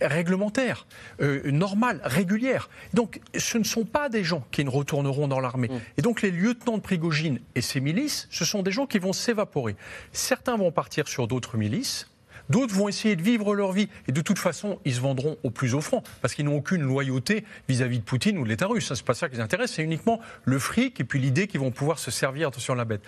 réglementaire, euh, normale, régulière. Donc ce ne sont pas des gens qui ne retourneront dans l'armée. Mm. Et donc les lieutenants de Prigogine et ses milices, ce sont des gens qui vont s'évaporer. Certains vont partir sur d'autres milices, D'autres vont essayer de vivre leur vie. Et de toute façon, ils se vendront au plus offrant, parce qu'ils n'ont aucune loyauté vis-à-vis de Poutine ou de l'État russe. Ce n'est pas ça qui les intéresse, c'est uniquement le fric et puis l'idée qu'ils vont pouvoir se servir sur la bête.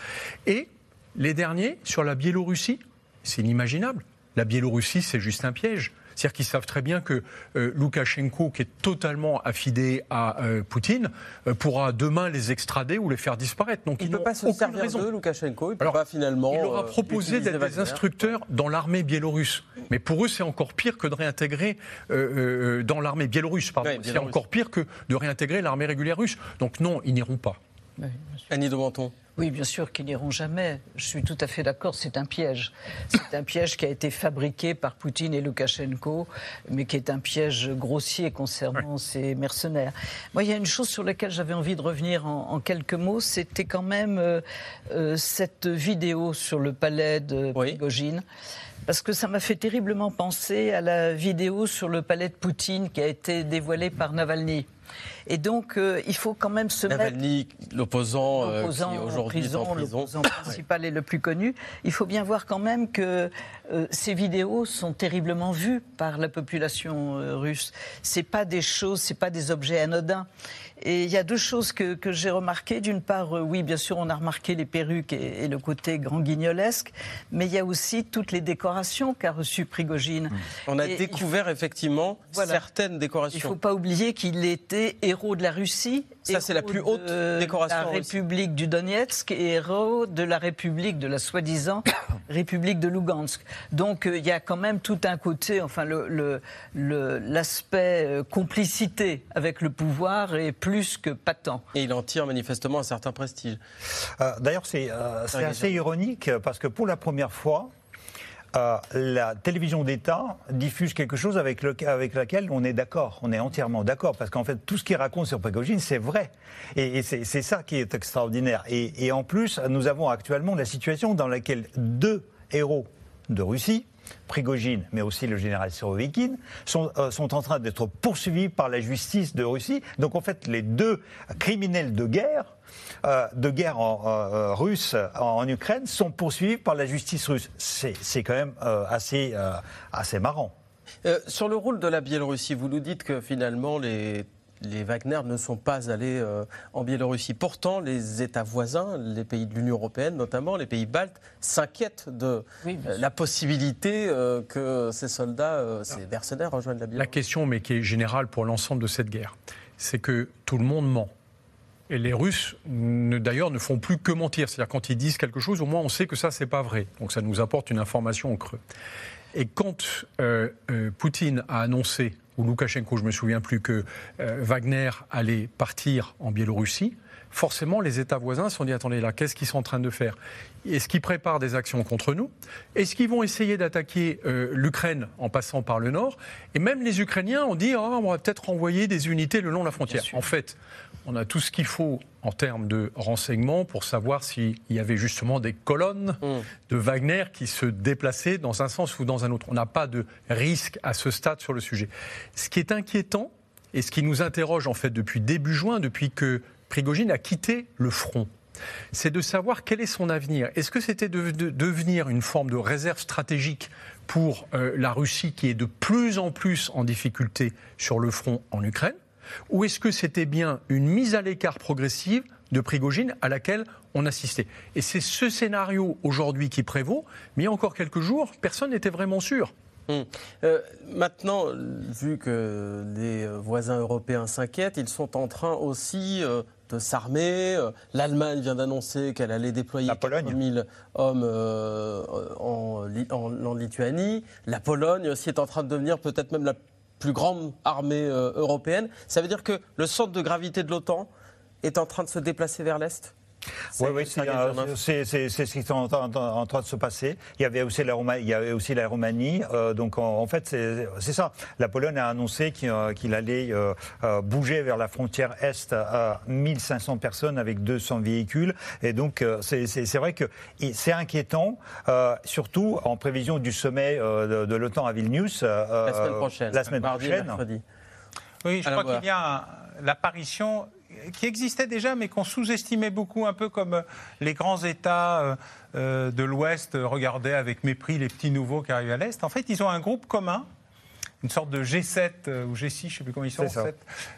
Et les derniers, sur la Biélorussie, c'est inimaginable. La Biélorussie, c'est juste un piège. C'est-à-dire qu'ils savent très bien que euh, Loukachenko, qui est totalement affidé à euh, Poutine, euh, pourra demain les extrader ou les faire disparaître. Donc il ne peut pas se servir raison. de Loukachenko. Il peut pas finalement. Il leur a proposé d'être des instructeurs dans l'armée biélorusse. Mais pour eux, c'est encore pire que de réintégrer dans l'armée biélorusse. Pardon. c'est encore pire que de réintégrer l'armée régulière russe. Donc non, ils n'iront pas. Annie de Menton. Oui, bien sûr qu'ils n'iront jamais. Je suis tout à fait d'accord, c'est un piège. C'est un piège qui a été fabriqué par Poutine et Loukachenko, mais qui est un piège grossier concernant ces mercenaires. Moi, il y a une chose sur laquelle j'avais envie de revenir en, quelques mots, c'était quand même euh, euh, cette vidéo sur le palais de Prigogine parce que ça m'a fait terriblement penser à la vidéo sur le palais de Poutine qui a été dévoilée par Navalny. Et donc, euh, il faut quand même se Navalny, l'opposant, euh, qui aujourd'hui est en prison. L'opposant principal et le plus connu. Il faut bien voir quand même que euh, ces vidéos sont terriblement vues par la population russe. C'est pas des choses, c'est pas des objets anodins. Et il y a deux choses que, que j'ai remarquées. D'une part, euh, oui, bien sûr, on a remarqué les perruques et, le côté grand guignolesque, mais il y a aussi toutes les décorations qu'a reçues Prigogine. On a découvert effectivement certaines décorations. Il ne faut pas oublier qu'il était héros de la Russie. Ça, c'est la plus haute décoration. De la République du Donetsk et héros de la République, de la soi-disant <coughs> République de Lugansk. Donc, euh, il y a quand même tout un côté, enfin, l'aspect le, le, euh, complicité avec le pouvoir est plus plus que patent. Et il en tire manifestement un certain prestige. Euh, d'ailleurs, c'est euh, assez ironique parce que pour la première fois, euh, la télévision d'État diffuse quelque chose avec, le, avec laquelle on est d'accord, on est entièrement d'accord, parce qu'en fait, tout ce qu'il raconte sur Prigogine, c'est vrai. Et, c'est ça qui est extraordinaire. Et, en plus, nous avons actuellement la situation dans laquelle deux héros de Russie, Prigogine, mais aussi le général Sirovikin, sont, euh, sont en train d'être poursuivis par la justice de Russie. Donc en fait, les deux criminels de guerre, euh, de guerre en, euh, russe en, Ukraine, sont poursuivis par la justice russe. C'est quand même assez, assez marrant. sur le rôle de la Biélorussie, vous nous dites que finalement les les Wagner ne sont pas allés euh, en Biélorussie. Pourtant, les États voisins, les pays de l'Union européenne notamment, les pays baltes, s'inquiètent de euh, la possibilité euh, que ces soldats, ces mercenaires rejoignent la Biélorussie. La question, mais qui est générale pour l'ensemble de cette guerre, c'est que tout le monde ment. Et les Russes, d'ailleurs, ne font plus que mentir. C'est-à-dire, quand ils disent quelque chose, au moins on sait que ça, c'est pas vrai. Donc ça nous apporte une information au creux. Et quand Poutine a annoncé ou Loukachenko, je me souviens plus, que euh, Wagner allait partir en Biélorussie, forcément les États voisins se sont dit attendez là, qu'est-ce qu'ils sont en train de faire? Est-ce qu'ils préparent des actions contre nous? Est-ce qu'ils vont essayer d'attaquer euh, l'Ukraine en passant par le nord? Et même les Ukrainiens ont dit oh, on va peut-être envoyer des unités le long de la frontière. En fait, on a tout ce qu'il faut en termes de renseignements pour savoir s'il y avait justement des colonnes mm. de Wagner qui se déplaçaient dans un sens ou dans un autre. On n'a pas de risque à ce stade sur le sujet. Ce qui est inquiétant et ce qui nous interroge en fait depuis début juin, depuis que Prigogine a quitté le front, c'est de savoir quel est son avenir. Est-ce que c'était de, devenir une forme de réserve stratégique pour euh, la Russie qui est de plus en plus en difficulté sur le front en Ukraine ou est-ce que c'était bien une mise à l'écart progressive de Prigogine à laquelle on assistait? Et c'est ce scénario aujourd'hui qui prévaut, mais il y a encore quelques jours, personne n'était vraiment sûr. Hum. Euh, maintenant, vu que les voisins européens s'inquiètent, ils sont en train aussi euh, de s'armer. Euh, L'Allemagne vient d'annoncer qu'elle allait déployer 000 hommes en, en, Lituanie. La Pologne aussi est en train de devenir peut-être même la plus grande armée euh, européenne. Ça veut dire que le centre de gravité de l'OTAN est en train de se déplacer vers l'Est? Oui, oui, c'est ce qui est en, train de se passer. Il y avait aussi la, Roumanie, il y avait aussi la Roumanie. Euh, donc en, fait, c'est ça. La Pologne a annoncé qu'il euh, allait bouger vers la frontière Est à 1500 personnes avec 200 véhicules. Et donc c'est vrai que c'est inquiétant, surtout en prévision du sommet de, l'OTAN à Vilnius. la semaine prochaine. La semaine prochaine. Oui, je crois qu'il y a l'apparition qui existait déjà, mais qu'on sous-estimait beaucoup, un peu comme euh, les grands États euh, euh, de l'Ouest regardaient avec mépris les petits nouveaux qui arrivent à l'Est. En fait, ils ont un groupe commun, une sorte de G7 ou G6, je ne sais plus comment ils sont,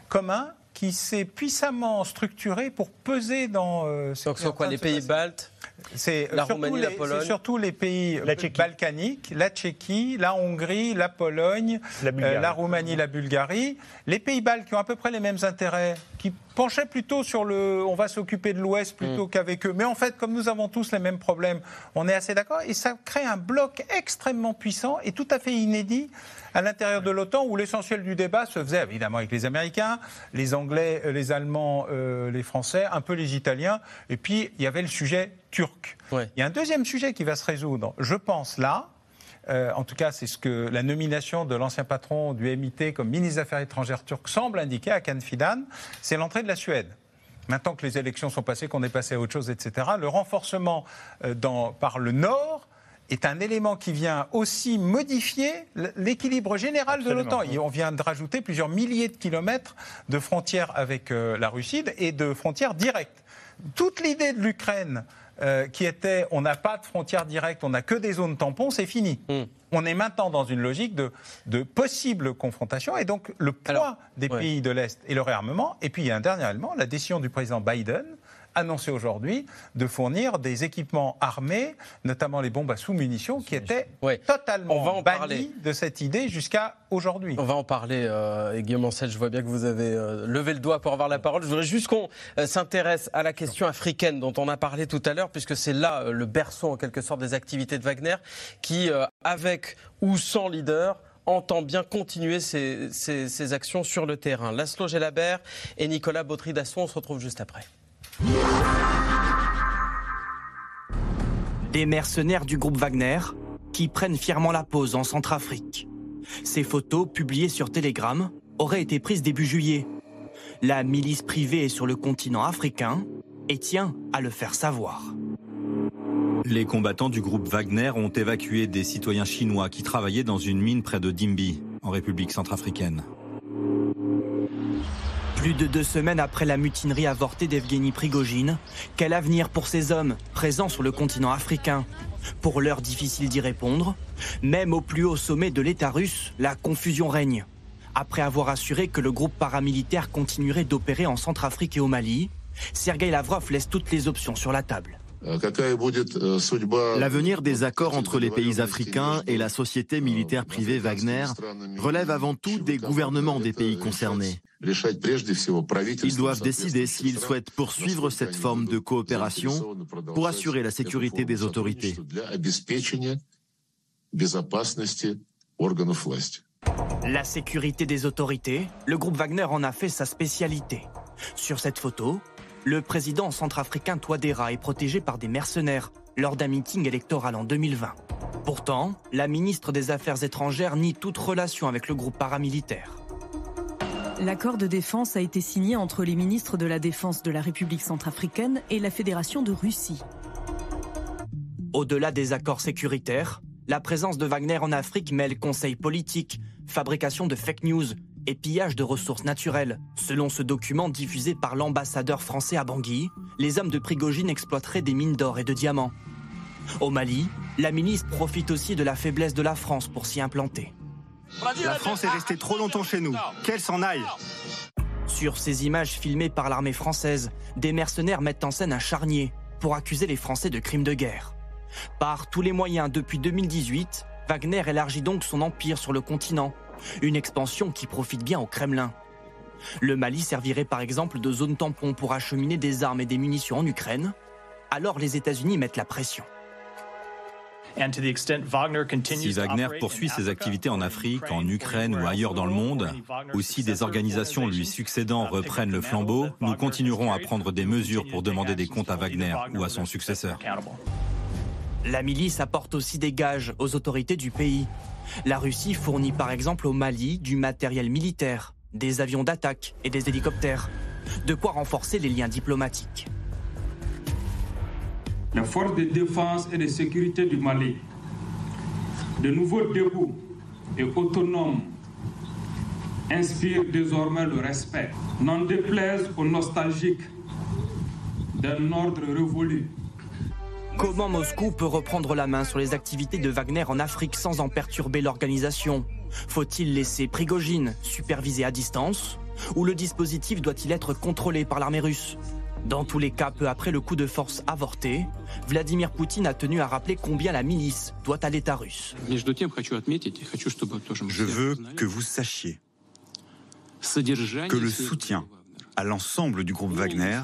commun, qui s'est puissamment structuré pour peser dans. Euh, Donc, sont quoi les pays baltes c'est la Roumanie, la Pologne. C'est surtout les pays balkaniques, la Tchéquie, la Hongrie, la Pologne, la, la, Roumanie, la Bulgarie. Les pays baltes qui ont à peu près les mêmes intérêts, qui penchait plutôt sur le on va s'occuper de l'Ouest plutôt mm. qu'avec eux. Mais en fait, comme nous avons tous les mêmes problèmes, on est assez d'accord. Et ça crée un bloc extrêmement puissant et tout à fait inédit à l'intérieur de l'OTAN où l'essentiel du débat se faisait évidemment avec les Américains, les Anglais, euh, les Allemands, euh, les Français, un peu les Italiens. Et puis, il y avait le sujet turc. Il y a un deuxième sujet qui va se résoudre, je pense, là, euh, en tout cas, c'est ce que la nomination de l'ancien patron du MIT comme ministre des Affaires étrangères turc semble indiquer à Fidan, c'est l'entrée de la Suède. Maintenant que les élections sont passées, qu'on est passé à autre chose, etc., le renforcement euh, par le Nord est un élément qui vient aussi modifier l'équilibre général de l'OTAN. On vient de rajouter plusieurs milliers de kilomètres de frontières avec euh, la Russie et de frontières directes. Toute l'idée de l'Ukraine euh, qui était on n'a pas de frontières directes, on n'a que des zones tampons, c'est fini. Hmm. On est maintenant dans une logique de, de possible confrontation et donc le poids des pays de l'Est et le réarmement. Et puis il y a un dernier élément, la décision du président Biden annoncé aujourd'hui de fournir des équipements armés, notamment les bombes à sous-munitions, qui étaient totalement On va en parler. de cette idée jusqu'à aujourd'hui. On va en parler, euh, Guillaume Ancel, je vois bien que vous avez euh, levé le doigt pour avoir la parole. Je voudrais juste qu'on euh, s'intéresse à la question africaine dont on a parlé tout à l'heure, puisque c'est là le berceau en quelque sorte des activités de Wagner, qui, avec ou sans leader, entend bien continuer ses, actions sur le terrain. Laszlo Gelabert et Nicolas Bautry-Dasson, on se retrouve juste après. Des mercenaires du groupe Wagner qui prennent fièrement la pause en Centrafrique. Ces photos, publiées sur Telegram, auraient été prises début juillet. La milice privée est sur le continent africain et tient à le faire savoir. Les combattants du groupe Wagner ont évacué des citoyens chinois qui travaillaient dans une mine près de Dimbi, en République centrafricaine. Plus de deux semaines après la mutinerie avortée d'Evgeny Prigogine, quel avenir pour ces hommes présents sur le continent africain? Pour l'heure difficile d'y répondre, même au plus haut sommet de l'État russe, la confusion règne. Après avoir assuré que le groupe paramilitaire continuerait d'opérer en Centrafrique et au Mali, Sergei Lavrov laisse toutes les options sur la table. Э, L'avenir des accords entre les pays africains et la société militaire privée Wagner relève avant tout des gouvernements des pays concernés. Ils doivent décider s'ils souhaitent poursuivre cette forme de coopération pour assurer la sécurité des autorités. La sécurité des autorités, le groupe Wagner en a fait sa spécialité. Sur cette photo, le président centrafricain Touadéra est protégé par des mercenaires lors d'un meeting électoral en 2020. Pourtant, la ministre des Affaires étrangères nie toute relation avec le groupe paramilitaire. L'accord de défense a été signé entre les ministres de la Défense de la République centrafricaine et la Fédération de Russie. Au-delà des accords sécuritaires, la présence de Wagner en Afrique mêle conseils politiques, fabrication de fake news, et pillage de ressources naturelles. Selon ce document diffusé par l'ambassadeur français à Bangui, les hommes de Prigogine exploiteraient des mines d'or et de diamants. Au Mali, la milice profite aussi de la faiblesse de la France pour s'y implanter. La France est restée trop longtemps chez nous. Qu'elle s'en aille Sur ces images filmées par l'armée française, des mercenaires mettent en scène un charnier pour accuser les Français de crimes de guerre. Par tous les moyens, depuis 2018, Wagner élargit donc son empire sur le continent une expansion qui profite bien au Kremlin. Le Mali servirait par exemple de zone tampon pour acheminer des armes et des munitions en Ukraine. Alors les États-Unis mettent la pression. Si Wagner poursuit ses activités en Afrique, en Ukraine ou ailleurs dans le monde, ou si des organisations lui succédant reprennent le flambeau, nous continuerons à prendre des mesures pour demander des comptes à Wagner ou à son successeur. La milice apporte aussi des gages aux autorités du pays. La Russie fournit par exemple au Mali du matériel militaire, des avions d'attaque et des hélicoptères, de quoi renforcer les liens diplomatiques. La force de défense et de sécurité du Mali, de nouveau debout et autonome, inspire désormais le respect, n'en déplaise aux nostalgiques d'un ordre révolu Comment Moscou peut reprendre la main sur les activités de Wagner en Afrique sans en perturber l'organisation? Faut-il laisser Prigogine superviser à distance? Ou le dispositif doit-il être contrôlé par l'armée russe? Dans tous les cas, peu après le coup de force avorté, Vladimir Poutine a tenu à rappeler combien la milice doit à l'État russe. Je veux que vous sachiez que le soutien à l'ensemble du groupe Wagner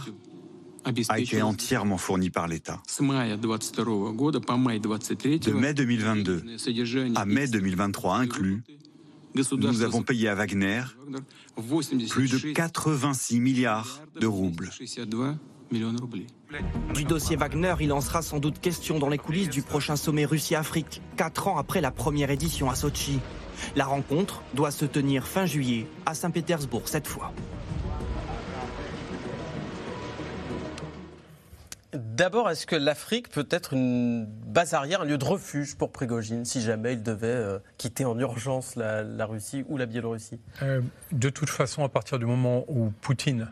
a été entièrement fourni par l'État. De mai 2022 à mai 2023 inclus, nous avons payé à Wagner plus de 86 milliards de roubles. Du dossier Wagner, il en sera sans doute question dans les coulisses du prochain sommet Russie-Afrique, quatre ans après la première édition à Sochi. La rencontre doit se tenir fin juillet à Saint-Pétersbourg cette fois. D'abord, est-ce que l'Afrique peut être une base arrière, un lieu de refuge pour Prigogine, si jamais il devait euh, quitter en urgence la, Russie ou la Biélorussie? Euh, De toute façon, à partir du moment où Poutine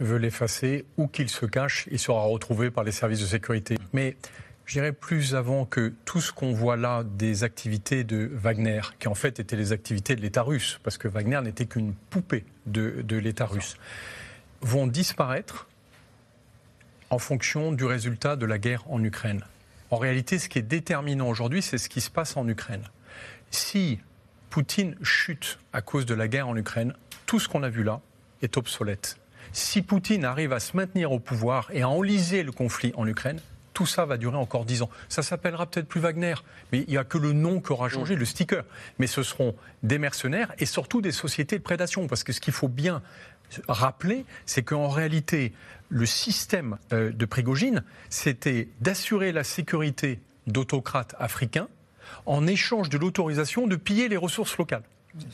veut l'effacer, ou qu'il se cache, il sera retrouvé par les services de sécurité. Mais je dirais plus avant que tout ce qu'on voit là des activités de Wagner, qui en fait étaient les activités de l'État russe, parce que Wagner n'était qu'une poupée de l'État russe, vont disparaître en fonction du résultat de la guerre en Ukraine. En réalité, ce qui est déterminant aujourd'hui, c'est ce qui se passe en Ukraine. Si Poutine chute à cause de la guerre en Ukraine, tout ce qu'on a vu là est obsolète. Si Poutine arrive à se maintenir au pouvoir et à enliser le conflit en Ukraine, tout ça va durer encore dix ans. Ça s'appellera peut-être plus Wagner, mais il n'y a que le nom qui aura changé, le sticker. Mais ce seront des mercenaires et surtout des sociétés de prédation. Parce que ce qu'il faut bien rappeler, c'est qu'en réalité, le système euh, de Prigogine, c'était d'assurer la sécurité d'autocrates africains en échange de l'autorisation de piller les ressources locales.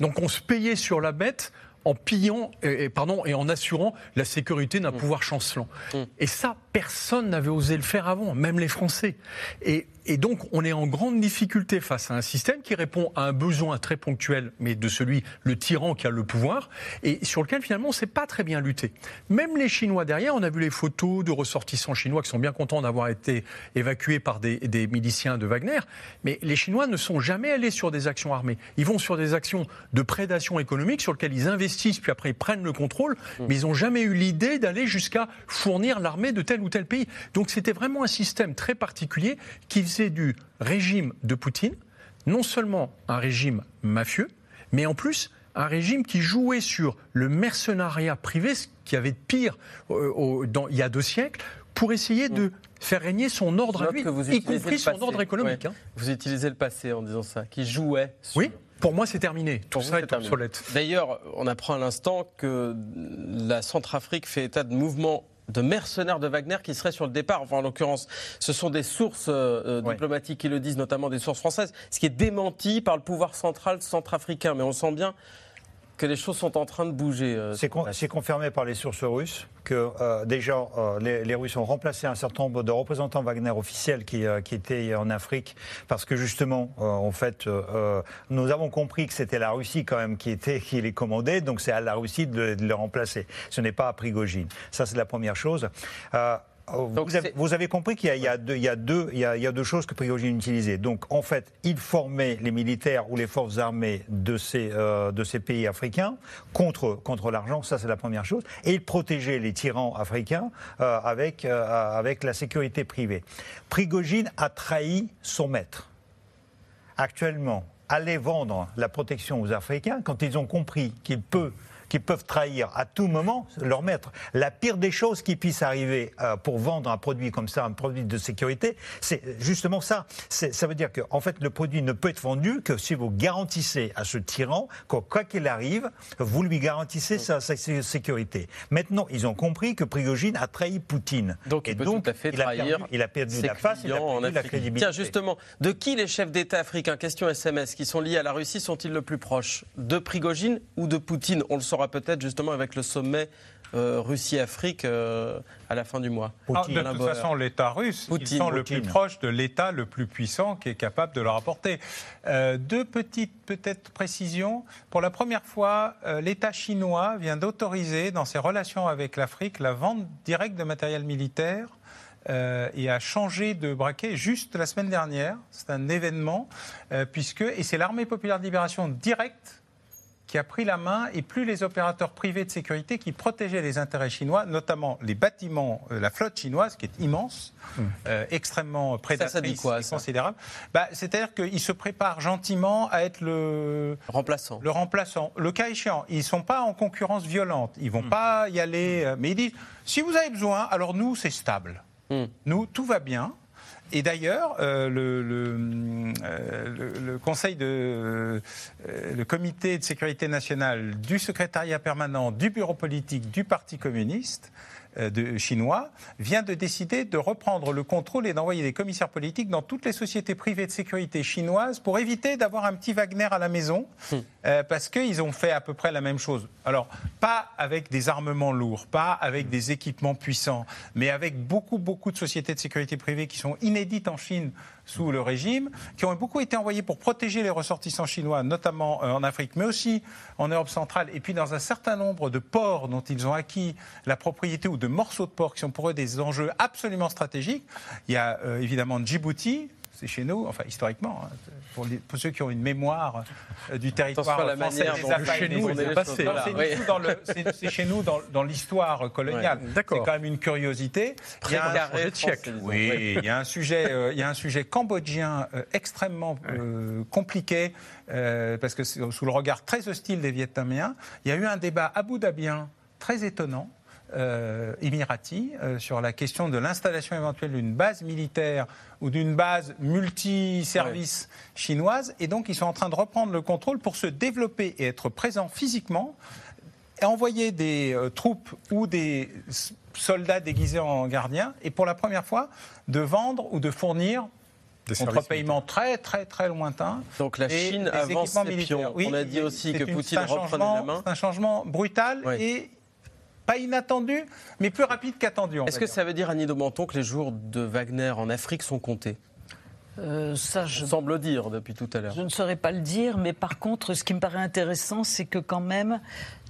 Donc on se payait sur la bête en pillant et, pardon, et en assurant la sécurité d'un mmh. pouvoir chancelant. Mmh. Et ça, personne n'avait osé le faire avant, même les Français. Et et donc, on est en grande difficulté face à un système qui répond à un besoin très ponctuel, mais de celui, le tyran qui a le pouvoir, et sur lequel finalement on ne sait pas très bien lutter. Même les Chinois derrière, on a vu les photos de ressortissants chinois qui sont bien contents d'avoir été évacués par des, des miliciens de Wagner, mais les Chinois ne sont jamais allés sur des actions armées. Ils vont sur des actions de prédation économique sur lesquelles ils investissent, puis après ils prennent le contrôle, mmh. mais ils n'ont jamais eu l'idée d'aller jusqu'à fournir l'armée de tel ou tel pays. Donc c'était vraiment un système très particulier qui faisait du régime de Poutine non seulement un régime mafieux, mais en plus un régime qui jouait sur le mercenariat privé, ce qui avait de pire euh, dans, il y a deux siècles, pour essayer de faire régner son ordre à lui, y compris son ordre économique. Hein. Vous utilisez le passé en disant ça, qui jouait. Oui. Pour moi, c'est terminé. Tout ça est, obsolète. D'ailleurs, on apprend à l'instant que la Centrafrique fait état de mouvements de mercenaires de Wagner qui seraient sur le départ. Enfin, en l'occurrence, ce sont des sources euh, diplomatiques qui le disent, notamment des sources françaises, ce qui est démenti par le pouvoir central centrafricain. Mais on sent bien que les choses sont en train de bouger. Euh, c'est confirmé par les sources russes que euh, déjà euh, les, Russes ont remplacé un certain nombre de représentants Wagner officiels qui, qui étaient en Afrique parce que justement, en fait, nous avons compris que c'était la Russie quand même qui était qui les commandait, donc c'est à la Russie de, de, le remplacer. Ce n'est pas à Prigogine. Ça, c'est la première chose. Oh, vous, avez, compris qu'il y, a deux choses que Prigogine utilisait. Donc, en fait, il formait les militaires ou les forces armées de ces, euh, pays africains contre, contre l'argent, ça c'est la première chose. Et il protégeait les tyrans africains euh, avec, euh, avec la sécurité privée. Prigogine a trahi son maître. Actuellement, aller vendre la protection aux Africains, quand ils ont compris qu'il peut qui peuvent trahir à tout moment leur maître. La pire des choses qui puissent arriver euh, pour vendre un produit comme ça, un produit de sécurité, c'est justement ça. Ça veut dire que, en fait, le produit ne peut être vendu que si vous garantissez à ce tyran que, quoi qu'il arrive, vous lui garantissez sa, sécurité. Maintenant, ils ont compris que Prigogine a trahi Poutine. Donc, il peut tout à fait il trahir. A il a perdu la face, il a perdu la crédibilité. Tiens, justement, de qui les chefs d'État africains, question SMS, qui sont liés à la Russie, sont-ils le plus proches? De Prigogine ou de Poutine? On le saura peut-être justement avec le sommet euh, Russie-Afrique euh, à la fin du mois. Ah, de toute façon, l'État russe, ils sont le plus proche de l'État le plus puissant qui est capable de leur apporter. Euh, deux petites peut-être précisions. Pour la première fois, l'État chinois vient d'autoriser dans ses relations avec l'Afrique la vente directe de matériel militaire et a changé de braquet juste la semaine dernière. C'est un événement, puisque, et c'est l'armée populaire de libération directe qui a pris la main et plus les opérateurs privés de sécurité qui protégeaient les intérêts chinois, notamment les bâtiments, euh, la flotte chinoise qui est immense, hum. euh, extrêmement prédatrice ça, ça dit quoi, considérable. Bah, C'est-à-dire qu'ils se préparent gentiment à être le remplaçant. Le remplaçant. Le cas échéant, ils ne sont pas en concurrence violente, ils ne vont hum. pas y aller, euh, mais ils disent si vous avez besoin, alors nous c'est stable. Hum. Nous tout va bien. Et d'ailleurs, euh, euh, le, Conseil de, euh, le Comité de sécurité nationale du secrétariat permanent du bureau politique du Parti communiste de, chinois vient de décider de reprendre le contrôle et d'envoyer des commissaires politiques dans toutes les sociétés privées de sécurité chinoises pour éviter d'avoir un petit Wagner à la maison, hmm. euh, parce qu'ils ont fait à peu près la même chose. Alors, pas avec des armements lourds, pas avec des équipements puissants, mais avec beaucoup, beaucoup de sociétés de sécurité privée qui sont inédites en Chine sous le régime, qui ont beaucoup été envoyés pour protéger les ressortissants chinois, notamment euh, en Afrique, mais aussi en Europe centrale, et puis dans un certain nombre de ports dont ils ont acquis la propriété ou de morceaux de ports qui sont pour eux des enjeux absolument stratégiques. Il y a euh, évidemment Djibouti, c'est chez nous, enfin historiquement, hein, pour, ceux qui ont une mémoire euh, du territoire la français, chez nous, c'est chez nous dans, l'histoire coloniale. c'est quand même une curiosité. Il y a un, oui, il y a un sujet, euh, il y a un sujet cambodgien euh, extrêmement compliqué parce que sous le regard très hostile des Vietnamiens, il y a eu un débat Abu Dhabien très étonnant émirati euh, sur la question de l'installation éventuelle d'une base militaire ou d'une base multiservice chinoise. Et donc, ils sont en train de reprendre le contrôle pour se développer et être présents physiquement et envoyer des euh, troupes ou des soldats déguisés en gardiens et pour la première fois de vendre ou de fournir des contre paiement très très très lointain. Donc la Chine avance ses pions. On a dit aussi que Poutine reprenait la main. C'est un changement brutal et pas inattendu, mais plus rapide qu'attendu. Est-ce que ça veut dire, Annie Menton, que les jours de Wagner en Afrique sont comptés? Euh, ça, je semble dire depuis tout à l'heure. Je ne saurais pas le dire, mais par contre, ce qui me paraît intéressant, c'est que quand même,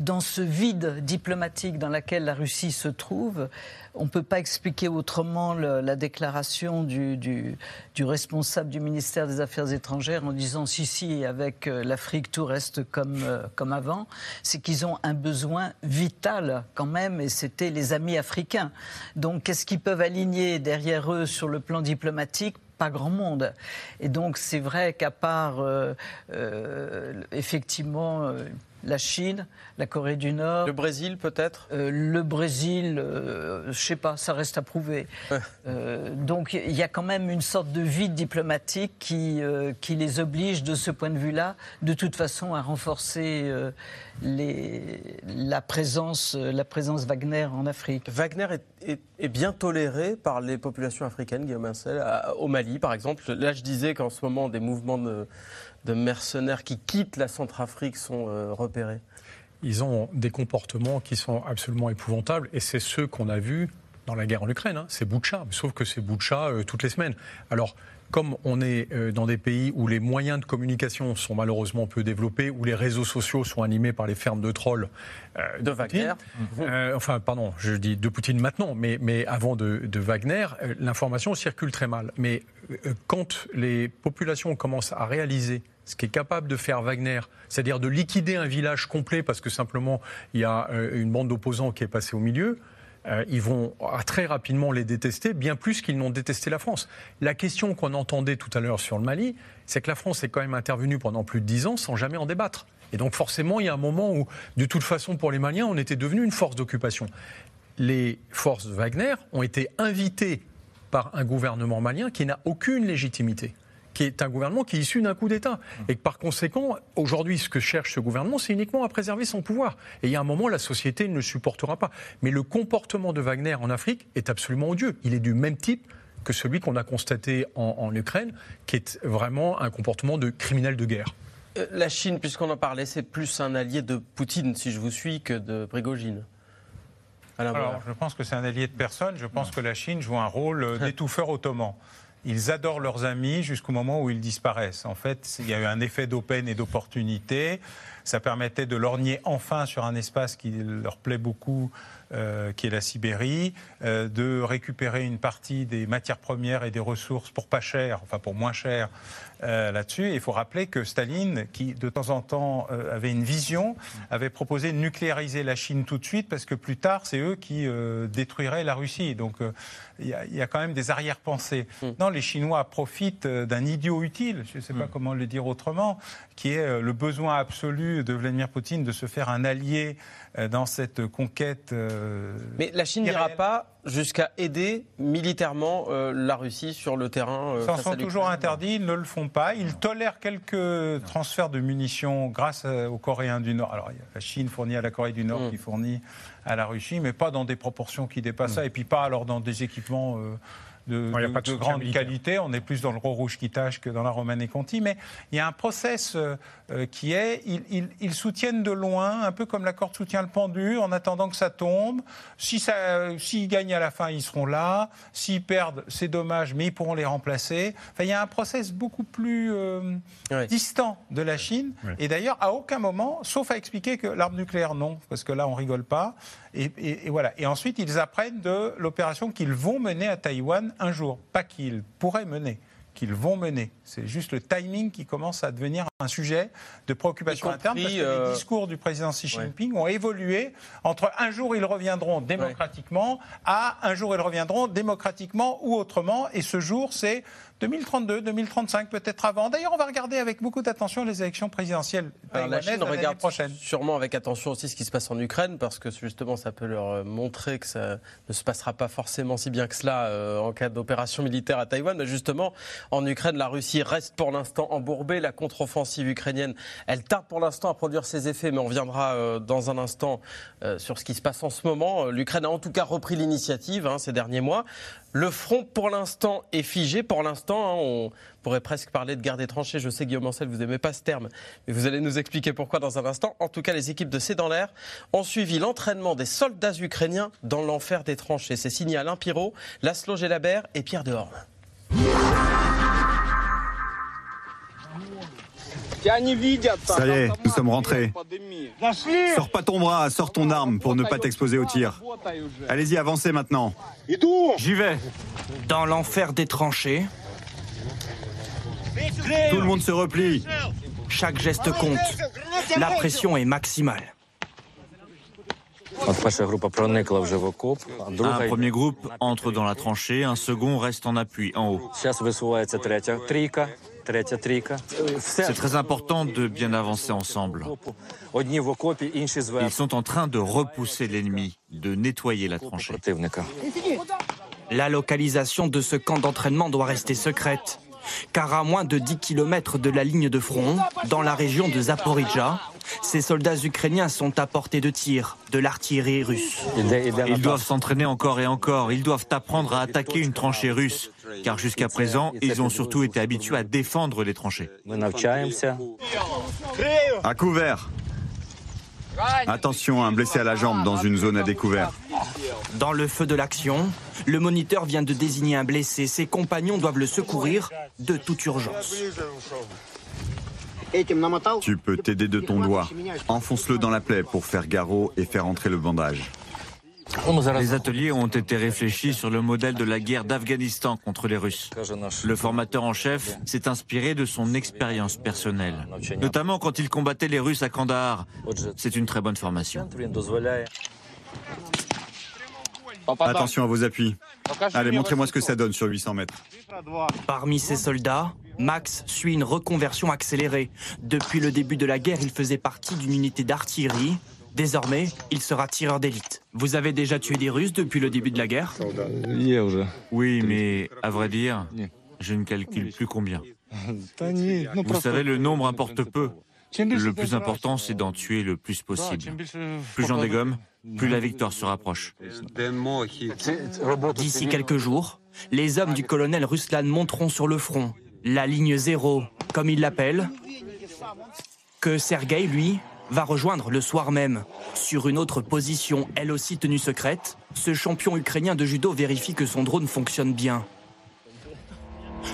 dans ce vide diplomatique dans lequel la Russie se trouve, on ne peut pas expliquer autrement la déclaration du, du, responsable du ministère des Affaires étrangères en disant si, si, avec euh, l'Afrique, tout reste comme, euh, comme avant. C'est qu'ils ont un besoin vital quand même, et c'était les amis africains. Donc, qu'est-ce qu'ils peuvent aligner derrière eux sur le plan diplomatique pas grand monde. Et donc c'est vrai qu'à part euh, euh, effectivement euh, la Chine, la Corée du Nord. Le Brésil peut-être? Le Brésil, je ne sais pas, ça reste à prouver. <laughs> donc il y a quand même une sorte de vide diplomatique qui, qui les oblige de ce point de vue-là, de toute façon, à renforcer les, la, présence, la présence Wagner en Afrique. Wagner est, est, bien toléré par les populations africaines, Guillaume Incel, au Mali par exemple. Là, je disais qu'en ce moment, des mouvements de, de, mercenaires qui quittent la Centrafrique sont euh, repérés. Ils ont des comportements qui sont absolument épouvantables et c'est ceux qu'on a vus dans la guerre en Ukraine. Hein. C'est Boucha, sauf que c'est Boucha euh, toutes les semaines. Alors, comme on est euh, dans des pays où les moyens de communication sont malheureusement peu développés, où les réseaux sociaux sont animés par les fermes de trolls euh, de Wagner, euh, enfin pardon, je dis de Poutine maintenant, mais, mais avant de, de Wagner, l'information circule très mal. Mais quand les populations commencent à réaliser ce qui est capable de faire Wagner, c'est-à-dire de liquider un village complet parce que simplement il y a une bande d'opposants qui est passée au milieu, euh, ils vont très rapidement les détester, bien plus qu'ils n'ont détesté la France. La question qu'on entendait tout à l'heure sur le Mali, c'est que la France est quand même intervenue pendant plus de dix ans sans jamais en débattre. Et donc forcément, il y a un moment où, de toute façon, pour les Maliens, on était devenu une force d'occupation. Les forces de Wagner ont été invitées par un gouvernement malien qui n'a aucune légitimité qui est un gouvernement qui est issu d'un coup d'État. Et que par conséquent, aujourd'hui, ce que cherche ce gouvernement, c'est uniquement à préserver son pouvoir. Et il y a un moment, la société ne le supportera pas. Mais le comportement de Wagner en Afrique est absolument odieux. Il est du même type que celui qu'on a constaté en, Ukraine, qui est vraiment un comportement de criminel de guerre. Euh, la Chine, puisqu'on en parlait, c'est plus un allié de Poutine, si je vous suis, que de Prigogine. Alors, je pense que c'est un allié de personne. Je pense que la Chine joue un rôle <laughs> d'étouffeur ottoman ils adorent leurs amis jusqu'au moment où ils disparaissent. En fait, il y a eu un effet d'open et d'opportunité. Ça permettait de lorgner enfin sur un espace qui leur plaît beaucoup, euh, qui est la Sibérie, euh, de récupérer une partie des matières premières et des ressources pour pas cher, enfin pour moins cher euh, là-dessus. Il faut rappeler que Staline, qui de temps en temps avait une vision, avait proposé de nucléariser la Chine tout de suite parce que plus tard, c'est eux qui détruiraient la Russie. Donc il y, a quand même des arrière-pensées. Mm. Non, les Chinois profitent d'un idiot utile, je ne sais pas mm. comment le dire autrement, qui est le besoin absolu de Vladimir Poutine de se faire un allié dans cette conquête. Mais la Chine n'ira pas jusqu'à aider militairement euh, la Russie sur le terrain. Euh, Ils sont toujours interdits, ils ne le font pas. Ils tolèrent quelques transferts de munitions grâce euh, aux Coréens du Nord. Alors, la Chine fournit à la Corée du Nord mm. qui fournit à la Russie, mais pas dans des proportions qui dépassent ça, mm. et puis pas alors dans des équipements de, grande qualité. On est plus dans le gros rouge qui tâche que dans la Romanée Conti. Mais il y a un process euh, euh, qui est, ils, soutiennent de loin, un peu comme la corde soutient le pendu, en attendant que ça tombe. Si ça, s'ils gagnent à la fin, ils seront là. S'ils perdent, c'est dommage, mais ils pourront les remplacer. Enfin, il y a un process beaucoup plus euh, distant de la Chine. Et d'ailleurs, à aucun moment, sauf à expliquer que l'arme nucléaire, non, parce que là, on rigole pas. Et, voilà. Et ensuite, ils apprennent de l'opération qu'ils vont mener à Taïwan un jour. Pas qu'ils pourraient mener, qu'ils vont mener. C'est juste le timing qui commence à devenir un sujet de préoccupation interne parce que les euh, discours du président Xi Jinping ont évolué entre un jour ils reviendront démocratiquement à un jour ils reviendront démocratiquement ou autrement. Et ce jour, c'est 2032, 2035, peut-être avant. D'ailleurs, on va regarder avec beaucoup d'attention les élections présidentielles la Chine regarde prochaine. sûrement avec attention aussi ce qui se passe en Ukraine, parce que justement, ça peut leur euh, montrer que ça ne se passera pas forcément si bien que cela euh, en cas d'opération militaire à Taïwan. Mais justement, en Ukraine, la Russie reste pour l'instant embourbée. La contre-offensive ukrainienne, elle tarde pour l'instant à produire ses effets, mais on reviendra euh, dans un instant sur ce qui se passe en ce moment. L'Ukraine a en tout cas repris l'initiative hein, ces derniers mois. Le front, pour l'instant, est figé. Pour l'instant, hein, on pourrait presque parler de guerre des tranchées. Je sais, Guillaume Ancel, vous n'aimez pas ce terme, mais vous allez nous expliquer pourquoi dans un instant. En tout cas, les équipes de C'est dans l'air ont suivi l'entraînement des soldats ukrainiens dans l'enfer des tranchées. C'est signé Alain Pirot, Laszlo Gelabert et Pierre Dehorne. Ça y est, nous sommes rentrés. Sors pas ton bras, sors ton arme pour ne pas t'exposer au tir. Allez-y, avancez maintenant. J'y vais. Dans l'enfer des tranchées. Tout le monde se replie. Chaque geste compte. La pression est maximale. Un premier groupe entre dans la tranchée, un second reste en appui en haut. C'est très important de bien avancer ensemble. Ils sont en train de repousser l'ennemi, de nettoyer la tranchée. La localisation de ce camp d'entraînement doit rester secrète, car à moins de 10 km de la ligne de front, dans la région de Zaporizhia, ces soldats ukrainiens sont à portée de tir de l'artillerie russe. Ils doivent s'entraîner encore et encore. Ils doivent apprendre à attaquer une tranchée russe. Car jusqu'à présent, ils ont surtout été habitués à défendre les tranchées. À couvert. Attention, un blessé à la jambe dans une zone à découvert. Dans le feu de l'action, le moniteur vient de désigner un blessé. Ses compagnons doivent le secourir de toute urgence. Tu peux t'aider de ton doigt. Enfonce-le dans la plaie pour faire garrot et faire entrer le bandage. Les ateliers ont été réfléchis sur le modèle de la guerre d'Afghanistan contre les Russes. Le formateur en chef s'est inspiré de son expérience personnelle, notamment quand il combattait les Russes à Kandahar. C'est une très bonne formation. Attention à vos appuis. Allez, montrez-moi ce que ça donne sur 800 mètres. Parmi ces soldats, Max suit une reconversion accélérée. Depuis le début de la guerre, il faisait partie d'une unité d'artillerie. Désormais, il sera tireur d'élite. Vous avez déjà tué des Russes depuis le début de la guerre? Oui, mais à vrai dire, je ne calcule plus combien. Vous savez, le nombre importe peu. Le plus important, c'est d'en tuer le plus possible. Plus j'en dégomme, plus la victoire se rapproche. D'ici quelques jours, les hommes du colonel Ruslan monteront sur le front, la ligne zéro, comme il l'appelle, que Sergueï, lui, va rejoindre le soir même. Sur une autre position, elle aussi tenue secrète, ce champion ukrainien de judo vérifie que son drone fonctionne bien.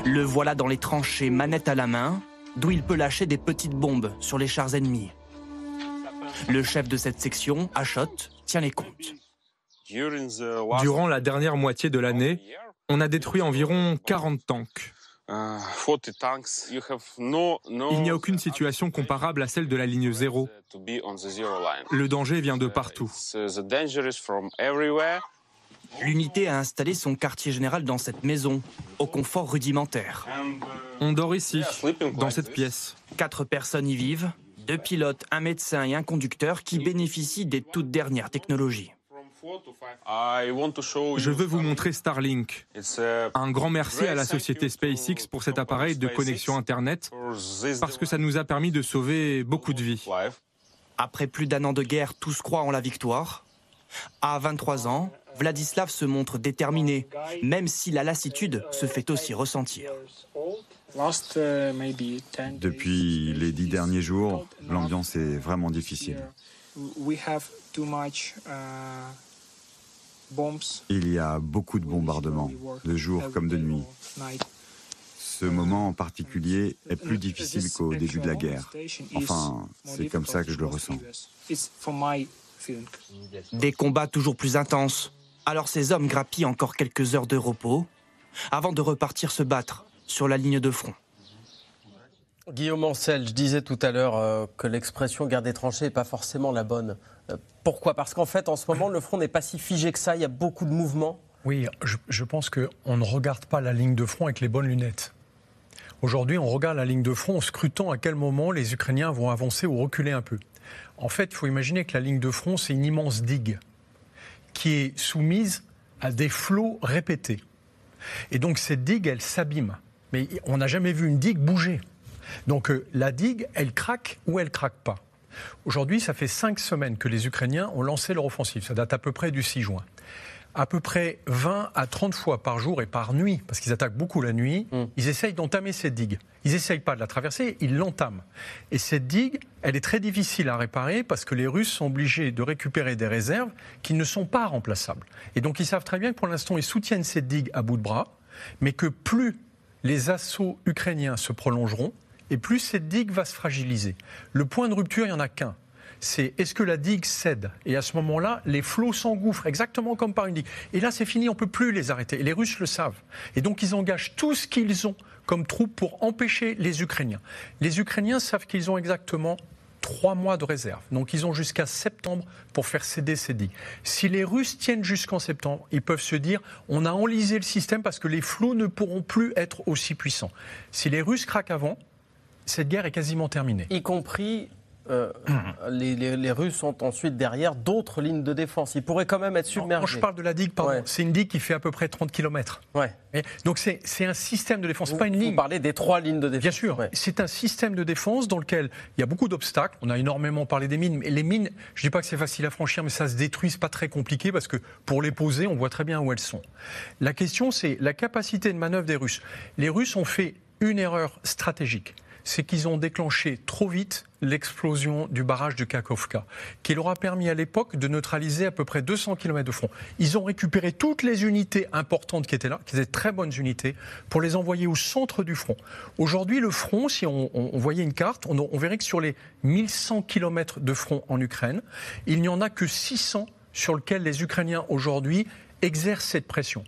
Le voilà dans les tranchées, manette à la main, d'où il peut lâcher des petites bombes sur les chars ennemis. Le chef de cette section, Achot, tient les comptes. Durant la dernière moitié de l'année, on a détruit environ 40 tanks. Il n'y a aucune situation comparable à celle de la ligne zéro. Le danger vient de partout. L'unité a installé son quartier général dans cette maison, au confort rudimentaire. On dort ici, dans cette pièce. Quatre personnes y vivent, deux pilotes, un médecin et un conducteur qui bénéficient des toutes dernières technologies. Je veux vous montrer Starlink. Un grand merci à la société SpaceX pour cet appareil de connexion Internet, parce que ça nous a permis de sauver beaucoup de vies. Après plus d'un an de guerre, tous croient en la victoire. À 23 ans, Vladislav se montre déterminé, même si la lassitude se fait aussi ressentir. Depuis les dix derniers jours, l'ambiance est vraiment difficile. Il y a beaucoup de bombardements, de jour comme de nuit. Ce moment en particulier est plus difficile qu'au début de la guerre. Enfin, c'est comme ça que je le ressens. Des combats toujours plus intenses. Alors ces hommes grappillent encore quelques heures de repos avant de repartir se battre sur la ligne de front. Guillaume Ancel, je disais tout à l'heure euh, que l'expression guerre des tranchées n'est pas forcément la bonne. Euh, pourquoi? Parce qu'en fait, en ce moment, le front n'est pas si figé que ça, il y a beaucoup de mouvements. Oui, je, je pense qu'on ne regarde pas la ligne de front avec les bonnes lunettes. Aujourd'hui, on regarde la ligne de front en scrutant à quel moment les Ukrainiens vont avancer ou reculer un peu. En fait, il faut imaginer que la ligne de front, c'est une immense digue qui est soumise à des flots répétés. Et donc cette digue, elle s'abîme. Mais on n'a jamais vu une digue bouger. Donc euh, la digue, elle craque ou elle craque pas. Aujourd'hui, ça fait cinq semaines que les Ukrainiens ont lancé leur offensive. Ça date à peu près du 6 juin. À peu près 20 à 30 fois par jour et par nuit, parce qu'ils attaquent beaucoup la nuit, ils essayent d'entamer cette digue. Ils n'essayent pas de la traverser, ils l'entament. Et cette digue, elle est très difficile à réparer parce que les Russes sont obligés de récupérer des réserves qui ne sont pas remplaçables. Et donc ils savent très bien que pour l'instant, ils soutiennent cette digue à bout de bras, mais que plus les assauts ukrainiens se prolongeront, et plus cette digue va se fragiliser. Le point de rupture, il n'y en a qu'un c'est est-ce que la digue cède? Et à ce moment-là, les flots s'engouffrent, exactement comme par une digue. Et là, c'est fini, on ne peut plus les arrêter. Et les Russes le savent. Et donc, ils engagent tout ce qu'ils ont comme troupes pour empêcher les Ukrainiens. Les Ukrainiens savent qu'ils ont exactement trois mois de réserve. Donc ils ont jusqu'à septembre pour faire céder ces digues. Si les Russes tiennent jusqu'en septembre, ils peuvent se dire on a enlisé le système parce que les flots ne pourront plus être aussi puissants. Si les Russes craquent avant, cette guerre est quasiment terminée. Y compris euh, les, Russes ont ensuite derrière d'autres lignes de défense. Ils pourraient quand même être submergés. Quand je parle de la digue, pardon, c'est une digue qui fait à peu près 30 km. Ouais. donc c'est un système de défense, pas une ligne. Vous parlez des trois lignes de défense. Bien sûr, c'est un système de défense dans lequel il y a beaucoup d'obstacles. On a énormément parlé des mines, mais les mines, je ne dis pas que c'est facile à franchir, mais ça se détruit, c'est pas très compliqué parce que pour les poser, on voit très bien où elles sont. La question, c'est la capacité de manœuvre des Russes. Les Russes ont fait une erreur stratégique c'est qu'ils ont déclenché trop vite l'explosion du barrage de Kakovka, qui leur a permis à l'époque de neutraliser à peu près 200 km de front. Ils ont récupéré toutes les unités importantes qui étaient là, qui étaient très bonnes unités, pour les envoyer au centre du front. Aujourd'hui, le front, si on, voyait une carte, on, on verrait que sur les 1100 km de front en Ukraine, il n'y en a que 600 sur lesquels les Ukrainiens aujourd'hui exercent cette pression.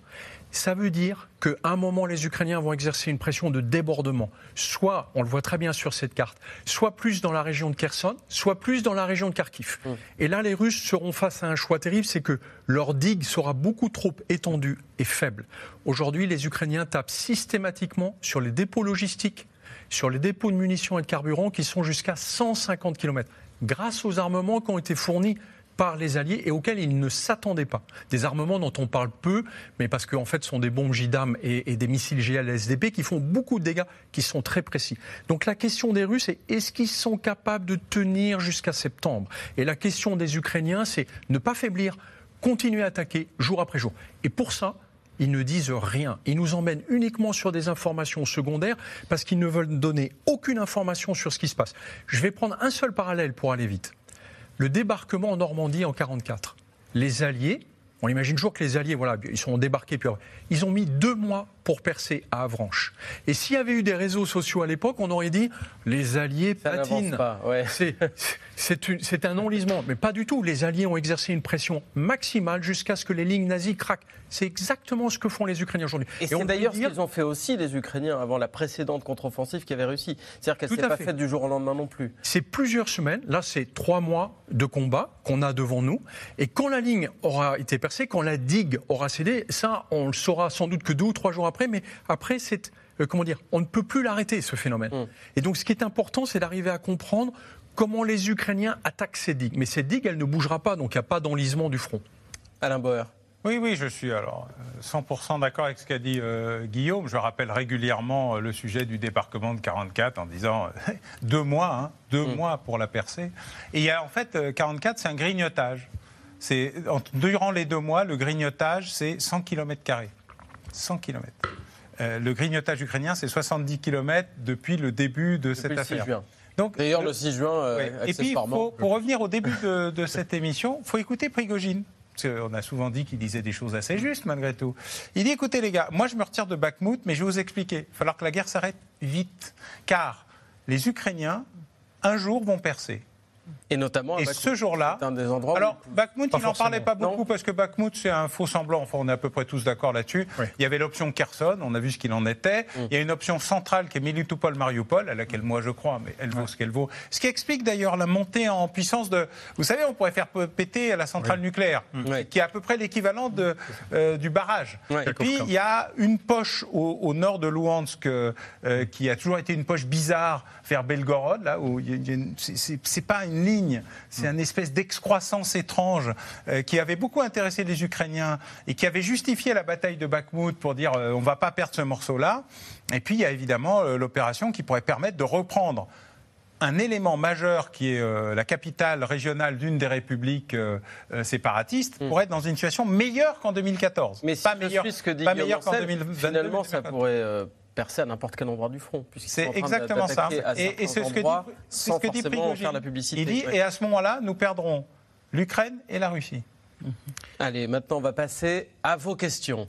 Ça veut dire qu'à un moment, les Ukrainiens vont exercer une pression de débordement, soit, on le voit très bien sur cette carte, soit plus dans la région de Kherson, soit plus dans la région de Kharkiv. Mmh. Et là, les Russes seront face à un choix terrible, c'est que leur digue sera beaucoup trop étendue et faible. Aujourd'hui, les Ukrainiens tapent systématiquement sur les dépôts logistiques, sur les dépôts de munitions et de carburant qui sont jusqu'à 150 km grâce aux armements qui ont été fournis par les Alliés et auxquels ils ne s'attendaient pas. Des armements dont on parle peu, mais parce qu'en fait, ce sont des bombes JDAM et, et des missiles GLSDP qui font beaucoup de dégâts, qui sont très précis. Donc la question des Russes est est-ce qu'ils sont capables de tenir jusqu'à septembre? Et la question des Ukrainiens, c'est ne pas faiblir, continuer à attaquer jour après jour. Et pour ça, ils ne disent rien. Ils nous emmènent uniquement sur des informations secondaires parce qu'ils ne veulent donner aucune information sur ce qui se passe. Je vais prendre un seul parallèle pour aller vite le débarquement en Normandie en 1944. Les Alliés, on imagine toujours que les Alliés, voilà, ils sont débarqués, puis ils ont mis deux mois pour percer à Avranches. Et s'il y avait eu des réseaux sociaux à l'époque, on aurait dit les Alliés patinent. <laughs> C'est un enlisement, mais pas du tout. Les Alliés ont exercé une pression maximale jusqu'à ce que les lignes nazies craquent. C'est exactement ce que font les Ukrainiens aujourd'hui. Et, c'est d'ailleurs ce qu'ils ont fait aussi, les Ukrainiens, avant la précédente contre-offensive qui avait réussi. C'est-à-dire qu'elle ne s'est pas faite du jour au lendemain non plus. C'est plusieurs semaines. Là, c'est trois mois de combat qu'on a devant nous. Et quand la ligne aura été percée, quand la digue aura cédé, ça, on le saura sans doute que deux ou trois jours après. Mais après, c'est euh, comment dire, on ne peut plus l'arrêter ce phénomène. Mm. Et donc, ce qui est important, c'est d'arriver à comprendre comment les Ukrainiens attaquent ces digues. Mais cette digue, elle ne bougera pas, donc il n'y a pas d'enlisement du front. Alain Bauer. Oui, oui, je suis alors 100% d'accord avec ce qu'a dit euh, Guillaume. Je rappelle régulièrement euh, le sujet du débarquement de 44 en disant <laughs> deux mois, hein, deux mm. mois pour la percer. Et il y a en fait 44, c'est un grignotage. C'est durant les deux mois, le grignotage, c'est 100 km 100 km. le grignotage ukrainien, c'est 70 km depuis le début de cette affaire. juin. Donc, D'ailleurs, le 6 juin, euh, Et puis, pour revenir au début de, cette émission, il faut écouter Prigogine. On a souvent dit qu'il disait des choses assez justes, malgré tout. Il dit écoutez, les gars, moi, je me retire de Bakhmut, mais je vais vous expliquer. Il va falloir que la guerre s'arrête vite. Car les Ukrainiens, un jour, vont percer. Et notamment, et ce jour-là, alors Bakhmut, il n'en parlait pas beaucoup parce que Bakhmut, c'est un faux semblant. Enfin, on est à peu près tous d'accord là-dessus. Il y avait l'option Kherson, on a vu ce qu'il en était. Mm. Il y a une option centrale qui est Militopol-Mariupol, à laquelle moi je crois, mais elle vaut ce qu'elle vaut. Ce qui explique d'ailleurs la montée en puissance de. Vous savez, on pourrait faire péter la centrale nucléaire, mm. qui est à peu près l'équivalent de, euh, du barrage. Et puis il y a une poche au, nord de Luhansk euh, qui a toujours été une poche bizarre vers Belgorod, là où c'est pas une ligne c'est une espèce d'excroissance étrange euh, qui avait beaucoup intéressé les Ukrainiens et qui avait justifié la bataille de Bakhmut pour dire euh, on ne va pas perdre ce morceau-là. Et puis il y a évidemment euh, l'opération qui pourrait permettre de reprendre un élément majeur qui est la capitale régionale d'une des républiques séparatistes mm. pour être dans une situation meilleure qu'en 2014. Mais pas meilleure, que pas meilleure qu'en 2022. Finalement, ça pourrait percer à n'importe quel endroit du front. C'est exactement ça. Et, c'est ce que dit, ce que dit Prigogine. La publicité, Il dit, et à ce moment-là, nous perdrons l'Ukraine et la Russie. Allez, maintenant on va passer à vos questions.